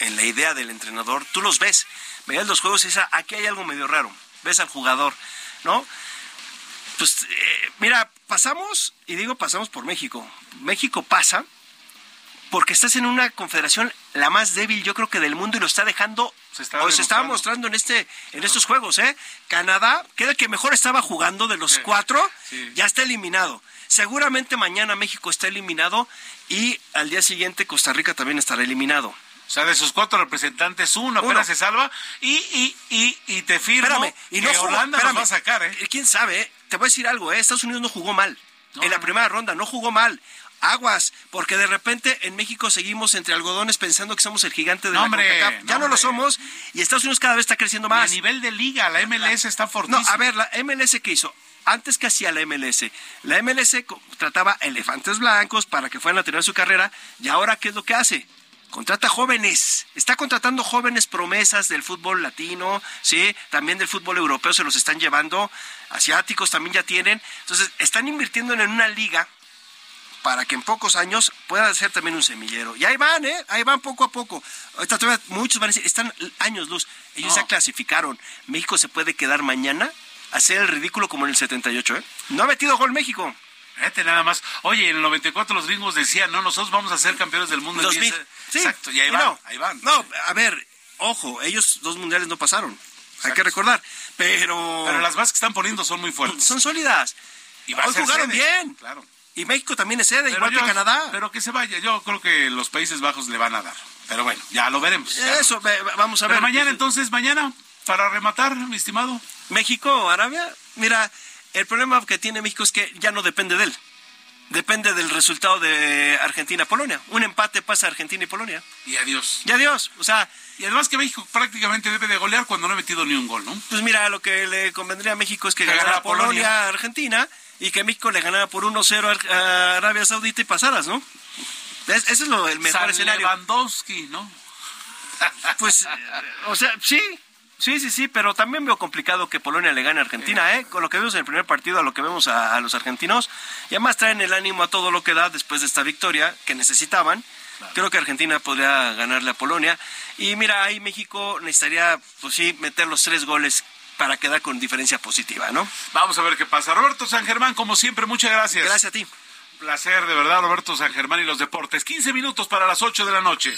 en la idea del entrenador. Tú los ves, veías los juegos y dices, aquí hay algo medio raro. Ves al jugador ¿no? Pues eh, mira, pasamos, y digo pasamos por México. México pasa porque estás en una confederación la más débil, yo creo que del mundo y lo está dejando se o se estaba mostrando en este en estos juegos, ¿eh? Canadá, que era el que mejor estaba jugando de los cuatro, ya está eliminado. Seguramente mañana México está eliminado y al día siguiente Costa Rica también estará eliminado. O sea, de sus cuatro representantes, uno, apenas se salva y, y, y, y te firmo espérame, y no que Holanda nos va a sacar, ¿eh? ¿Quién sabe? Eh? Te voy a decir algo, ¿eh? Estados Unidos no jugó mal. en la primera ronda no jugó mal aguas, porque de repente en México seguimos entre algodones pensando que somos el gigante de la CONCACAF. Ya no, lo somos y Estados Unidos cada vez está creciendo más. a nivel de liga, la MLS está fortísima. No, a ver, la MLS qué hizo? Antes que hacía la MLS, la MLS trataba elefantes blancos para que fueran a tener su carrera y ahora ¿qué es lo que hace? Contrata jóvenes, está contratando jóvenes promesas del fútbol latino, sí, también del fútbol europeo se los están llevando, asiáticos también ya tienen, entonces están invirtiendo en una liga para que en pocos años pueda ser también un semillero. Y ahí van, ¿eh? Ahí van poco a poco. Ahorita todavía muchos van a decir, están años luz. Ellos ya clasificaron. México se puede quedar mañana a hacer el ridículo como en el 78, ¿eh? No ha metido gol México. Fíjate nada más. Oye, en el 94 los gringos decían, no, nosotros vamos a ser campeones del mundo. 2000. Sí. Exacto, y ahí van, no, ahí van. No, a ver, ojo, ellos dos mundiales no pasaron. Hay que recordar. Pero... Pero las bases que están poniendo son muy fuertes. Son sólidas. Y Hoy jugaron bien. Claro. Y México también es sede, igual que Canadá. Pero que se vaya, yo creo que los Países Bajos le van a dar. Pero bueno, ya lo veremos. Eso, vamos a ver. Pero mañana entonces, mañana, para rematar, mi estimado. México, Arabia, mira, el problema que tiene México es que ya no depende de él. Depende del resultado de Argentina-Polonia. Un empate pasa a Argentina y Polonia. Y adiós. Y adiós. O sea, y además que México prácticamente debe de golear cuando no ha metido ni un gol, ¿no? Pues mira, lo que le convendría a México es que, ganara Polonia, Argentina y que México le ganara por 1-0 a Arabia Saudita y pasaras, ¿no? ese es lo, el mejor escenario. Lewandowski, ¿no? pues, eh, o sea, sí, sí, sí, sí, pero también veo complicado que Polonia le gane a Argentina, ¿eh? Con lo que vemos en el primer partido, a lo que vemos a, los argentinos, y además traen el ánimo a todo lo que da después de esta victoria que necesitaban. Creo que Argentina podría ganarle a Polonia. Y mira, ahí México necesitaría, pues sí, meter los tres goles para quedar con diferencia positiva, ¿no? Vamos a ver qué pasa. Roberto San Germán, como siempre, muchas gracias. Gracias a ti. Placer, de verdad, Roberto San Germán y los deportes. 15 minutos para las 8 de la noche.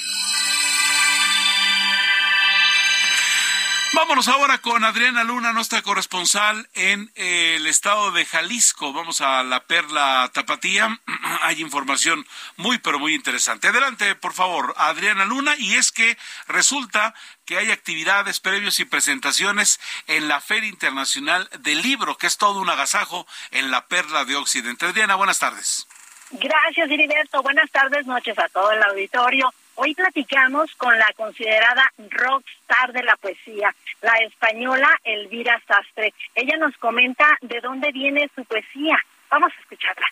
Vámonos ahora con Adriana Luna, nuestra corresponsal en eh, el estado de Jalisco. Vamos a la Perla Tapatía. [clears throat] Hay información muy, pero muy interesante. Adelante, por favor, Adriana Luna. Y es que resulta que hay actividades, previos y presentaciones en la Feria Internacional del Libro, que es todo un agasajo en la Perla de Occidente. Adriana, buenas tardes. Gracias, Heriberto. Buenas tardes, noches a todo el auditorio. Hoy platicamos con la considerada rockstar de la poesía, la española Elvira Sastre. Ella nos comenta de dónde viene su poesía. Vamos a escucharla.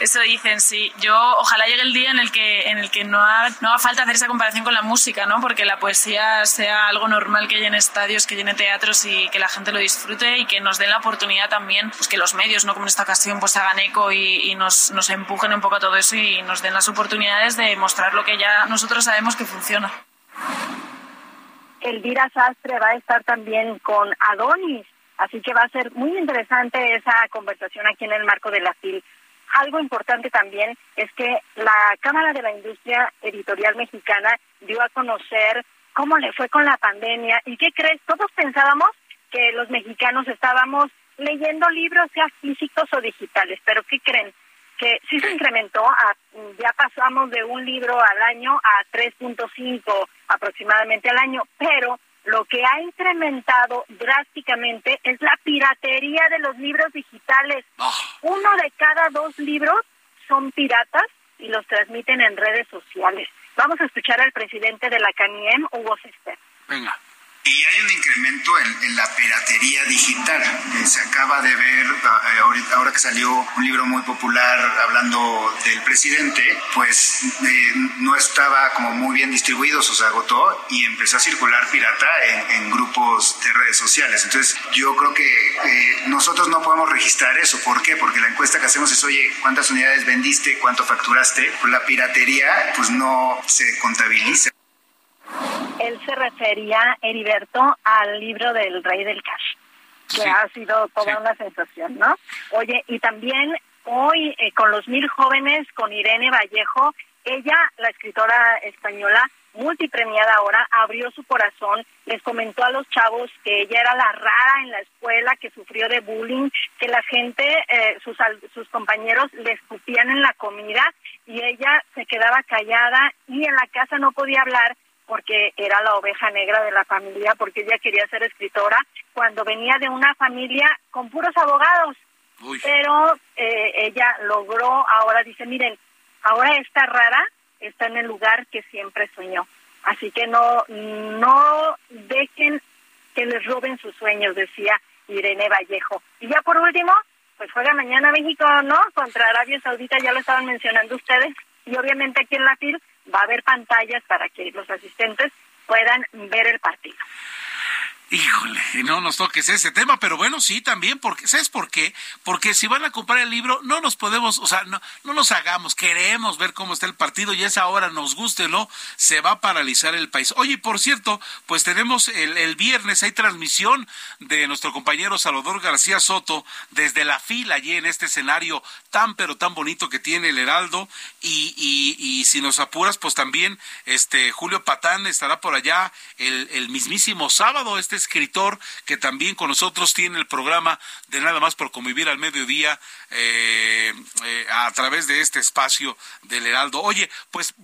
Eso dicen, sí. Yo ojalá llegue el día en el que, en el que no, haga, no haga falta hacer esa comparación con la música, ¿no? Porque la poesía sea algo normal que llene estadios, que llene teatros y que la gente lo disfrute y que nos den la oportunidad también, pues que los medios, ¿no? Como en esta ocasión, pues hagan eco y, nos, nos empujen un poco a todo eso y nos den las oportunidades de mostrar lo que ya nosotros sabemos que funciona. Elvira Sastre va a estar también con Adonis, así que va a ser muy interesante esa conversación aquí en el marco de la FIL algo importante también es que la Cámara de la Industria Editorial Mexicana dio a conocer cómo le fue con la pandemia y qué crees, todos pensábamos que los mexicanos estábamos leyendo libros ya físicos o digitales, pero ¿qué creen? Que sí se incrementó, ya pasamos de un libro al año a 3.5 aproximadamente al año, pero lo que ha incrementado drásticamente es la piratería de los libros digitales. Ah. Uno de cada dos libros son piratas y los transmiten en redes sociales. Vamos a escuchar al presidente de la CANIEM, Hugo Cester. Venga. Y hay un incremento en, la piratería digital. se acaba de ver, eh, ahora que salió un libro muy popular hablando del presidente, pues eh, no estaba como muy bien distribuido, o se agotó y empezó a circular pirata en, grupos de redes sociales. Entonces yo creo que eh, nosotros no podemos registrar eso. ¿Por qué? Porque la encuesta que hacemos es, oye, ¿cuántas unidades vendiste? ¿Cuánto facturaste? Pues la piratería pues no se contabiliza. Él se refería, Heriberto, al libro del Rey del Cash. que ha sido toda una sensación, ¿no? Oye, y también hoy eh, con los mil jóvenes, con Irene Vallejo, ella, la escritora española, multipremiada ahora, abrió su corazón, les comentó a los chavos que ella era la rara en la escuela, que sufrió de bullying, que la gente, eh, sus, sus compañeros le escupían en la comida y ella se quedaba callada y en la casa no podía hablar porque era la oveja negra de la familia, porque ella quería ser escritora, cuando venía de una familia con puros abogados. Pero eh, ella logró, ahora dice, miren, ahora esta rara está en el lugar que siempre soñó. Así que no, no dejen que les roben sus sueños, decía Irene Vallejo. Y ya por último, pues juega mañana México, ¿no? Contra Arabia Saudita, ya lo estaban mencionando ustedes. Y obviamente aquí en la FIL va a haber pantallas para que los asistentes puedan ver el partido. Híjole, no nos toques ese tema, pero bueno, sí, también, porque, ¿sabes por qué? Porque si van a comprar el libro, no nos podemos, o sea, no, no nos hagamos, queremos ver cómo está el partido y esa hora nos guste o no, se va a paralizar el país. Oye, por cierto, pues tenemos el, el viernes, hay transmisión de nuestro compañero Salvador García Soto desde la fila allí en este escenario tan pero tan bonito que tiene el Heraldo y, y, y si nos apuras, pues también este Julio Patán estará por allá el, el mismísimo sábado, este escritor que también con nosotros tiene el programa de Nada más por convivir al mediodía eh, eh, a través de este espacio del Heraldo. Oye, pues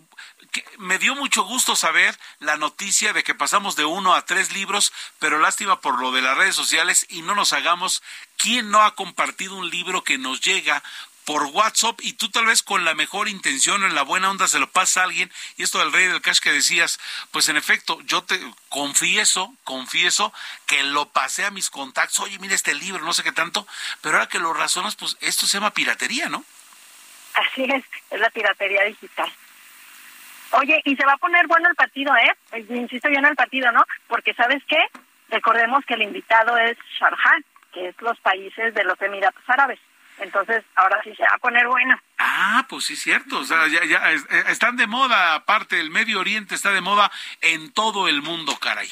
me dio mucho gusto saber la noticia de que pasamos de uno a tres libros, pero lástima por lo de las redes sociales y no nos hagamos quién no ha compartido un libro que nos llega por WhatsApp y tú tal vez con la mejor intención o en la buena onda se lo pasa a alguien y esto del rey del cash que decías, pues en efecto, yo te confieso, confieso que lo pasé a mis contactos, oye, mira este libro, no sé qué tanto, pero ahora que lo razonas, pues esto se llama piratería, ¿no? Así es, es la piratería digital. Oye, y se va a poner bueno el partido, ¿eh? Insisto yo en el partido, ¿no? Porque ¿sabes qué? Recordemos que el invitado es Sharjah, que es los países de los Emiratos Árabes. Entonces, ahora sí se va a poner bueno. Ah, pues sí, cierto. O sea, ya, ya están de moda, aparte, el Medio Oriente está de moda en todo el mundo, caray.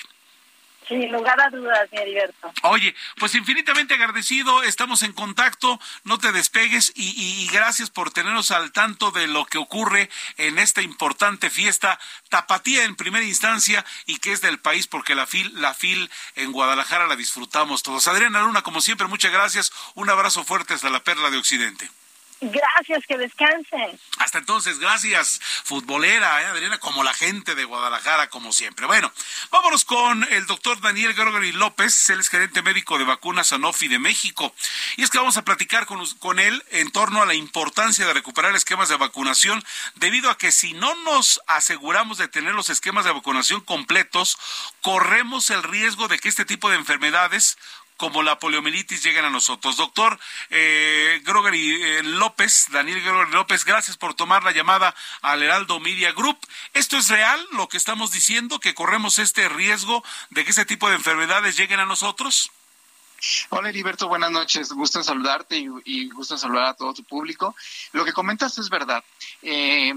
Sin lugar a dudas, mi Heriberto. Oye, pues infinitamente agradecido, estamos en contacto, no te despegues y, y, gracias por tenernos al tanto de lo que ocurre en esta importante fiesta tapatía en primera instancia y que es del país porque la FIL, la FIL en Guadalajara la disfrutamos todos. Adriana Luna, como siempre, muchas gracias, un abrazo fuerte hasta la Perla de Occidente. Gracias, que descansen. Hasta entonces, gracias, futbolera, ¿eh, Adriana, como la gente de Guadalajara, como siempre. Bueno, vámonos con el doctor Daniel Gregory López, él es gerente médico de vacunas Sanofi de México. Y es que vamos a platicar con, con él en torno a la importancia de recuperar esquemas de vacunación, debido a que si no nos aseguramos de tener los esquemas de vacunación completos, corremos el riesgo de que este tipo de enfermedades como la poliomielitis lleguen a nosotros. Doctor eh, Gregory eh, López, Daniel Gregory López, gracias por tomar la llamada al Heraldo Media Group. ¿Esto es real lo que estamos diciendo, que corremos este riesgo de que ese tipo de enfermedades lleguen a nosotros? Hola Heriberto, buenas noches. Gusto en saludarte y, gusto en saludar a todo tu público. Lo que comentas es verdad. Eh,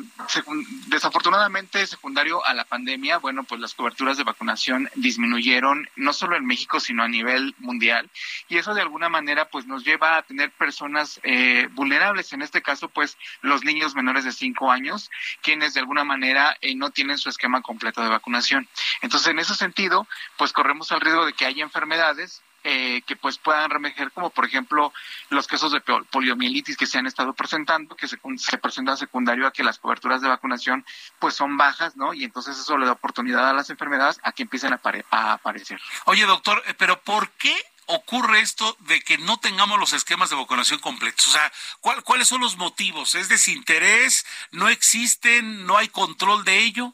desafortunadamente, secundario a la pandemia, bueno, pues las coberturas de vacunación disminuyeron no solo en México, sino a nivel mundial. Y eso de alguna manera, pues nos lleva a tener personas eh, vulnerables. En este caso, pues los niños menores de 5 años, quienes de alguna manera eh, no tienen su esquema completo de vacunación. Entonces, en ese sentido, pues corremos el riesgo de que haya enfermedades eh, que pues puedan remejer, como por ejemplo los casos de poliomielitis que se han estado presentando, que se, se presentan secundario a que las coberturas de vacunación pues son bajas, ¿no? Y entonces eso le da oportunidad a las enfermedades a que empiecen a, apare a aparecer. Oye, doctor, eh, pero ¿por qué ocurre esto de que no tengamos los esquemas de vacunación completos? O sea, ¿cuál, ¿cuáles son los motivos? ¿Es desinterés? ¿No existen? ¿No hay control de ello?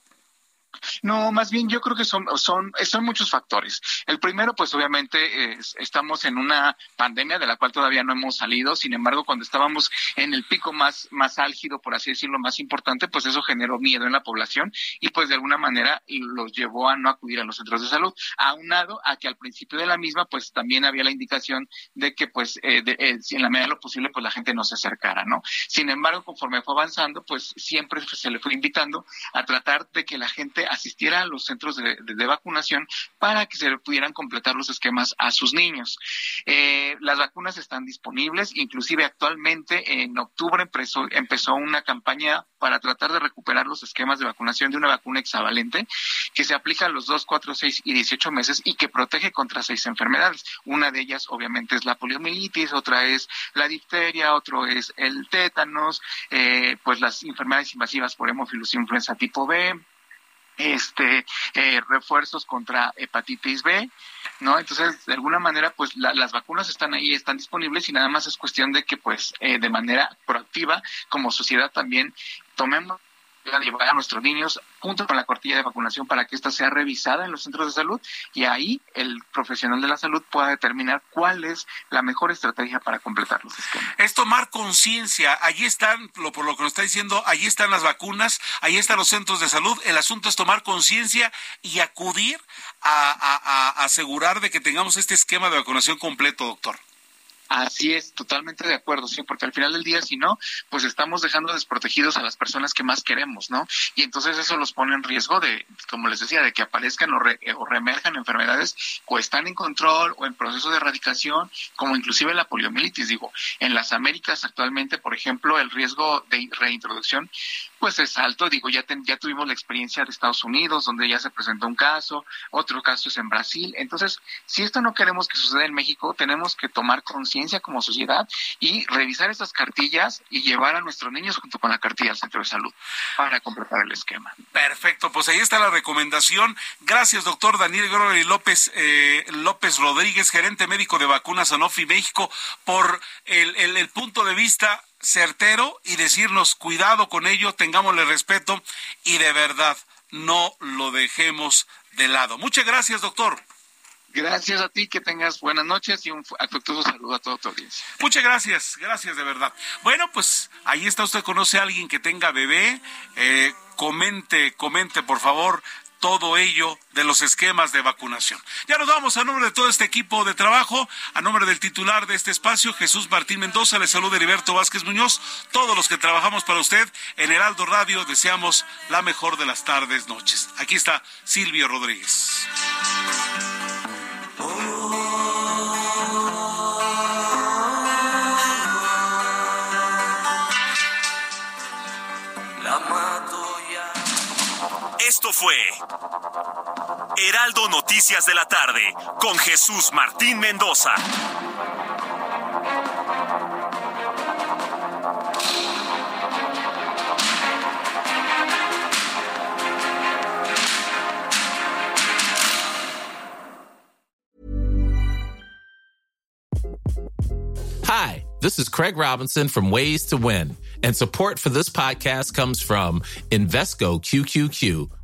No, más bien yo creo que son, son, son muchos factores. El primero, pues obviamente es, estamos en una pandemia de la cual todavía no hemos salido. Sin embargo, cuando estábamos en el pico más, más álgido, por así decirlo, más importante, pues eso generó miedo en la población y pues de alguna manera los llevó a no acudir a los centros de salud. Aunado a que al principio de la misma, pues también había la indicación de que pues eh, de, eh, en la medida de lo posible, pues la gente no se acercara, ¿no? Sin embargo, conforme fue avanzando, pues siempre se le fue invitando a tratar de que la gente asistiera a los centros de, vacunación para que se pudieran completar los esquemas a sus niños. Eh, las vacunas están disponibles, inclusive actualmente en octubre empezó, empezó una campaña para tratar de recuperar los esquemas de vacunación de una vacuna hexavalente que se aplica a los 2, 4, 6 y 18 meses y que protege contra seis enfermedades. Una de ellas obviamente es la poliomielitis, otra es la difteria, otro es el tétanos, eh, pues las enfermedades invasivas por hemofilus influenza tipo B, este eh, refuerzos contra hepatitis B, ¿no? Entonces, de alguna manera, pues las vacunas están ahí, están disponibles y nada más es cuestión de que, pues, eh, de manera proactiva, como sociedad también tomemos llevar a nuestros niños junto con la cortilla de vacunación para que ésta sea revisada en los centros de salud y ahí el profesional de la salud pueda determinar cuál es la mejor estrategia para completar los esquemas. Es tomar conciencia, allí están, lo, por lo que nos está diciendo, allí están las vacunas, allí están los centros de salud, el asunto es tomar conciencia y acudir a asegurar de que tengamos este esquema de vacunación completo, doctor. Así es, totalmente de acuerdo, sí, porque al final del día, si no, pues estamos dejando desprotegidos a las personas que más queremos, ¿no? Y entonces eso los pone en riesgo de, como les decía, de que aparezcan o, o reemerjan enfermedades o están en control o en proceso de erradicación, como inclusive la poliomielitis. Digo, en las Américas actualmente, por ejemplo, el riesgo de reintroducción pues es alto. Digo, ya, ya tuvimos la experiencia de Estados Unidos, donde ya se presentó un caso, otro caso es en Brasil. Entonces, si esto no queremos que suceda en México, tenemos que tomar conciencia como sociedad y revisar estas cartillas y llevar a nuestros niños junto con la cartilla al centro de salud para completar el esquema. Perfecto, pues ahí está la recomendación. Gracias, doctor Daniel Grory López, eh, López Rodríguez, gerente médico de vacunas Sanofi México, por el punto de vista certero y decirnos cuidado con ello, tengámosle respeto y de verdad no lo dejemos de lado. Muchas gracias, doctor. Gracias a ti, que tengas buenas noches y un afectuoso saludo a toda tu audiencia. Muchas gracias, gracias de verdad. Bueno, pues ahí está, usted conoce a alguien que tenga bebé, eh, comente, comente por favor todo ello de los esquemas de vacunación. Ya nos vamos a nombre de todo este equipo de trabajo, a nombre del titular de este espacio, Jesús Martín Mendoza, le saluda Heriberto Vázquez Muñoz, todos los que trabajamos para usted en Heraldo Radio, deseamos la mejor de las tardes, noches. Aquí está Silvio Rodríguez. Esto fue Heraldo Noticias de la tarde con Jesús Martín Mendoza. Hi, this is Craig Robinson from Ways to Win, and support for this podcast comes from Invesco QQQ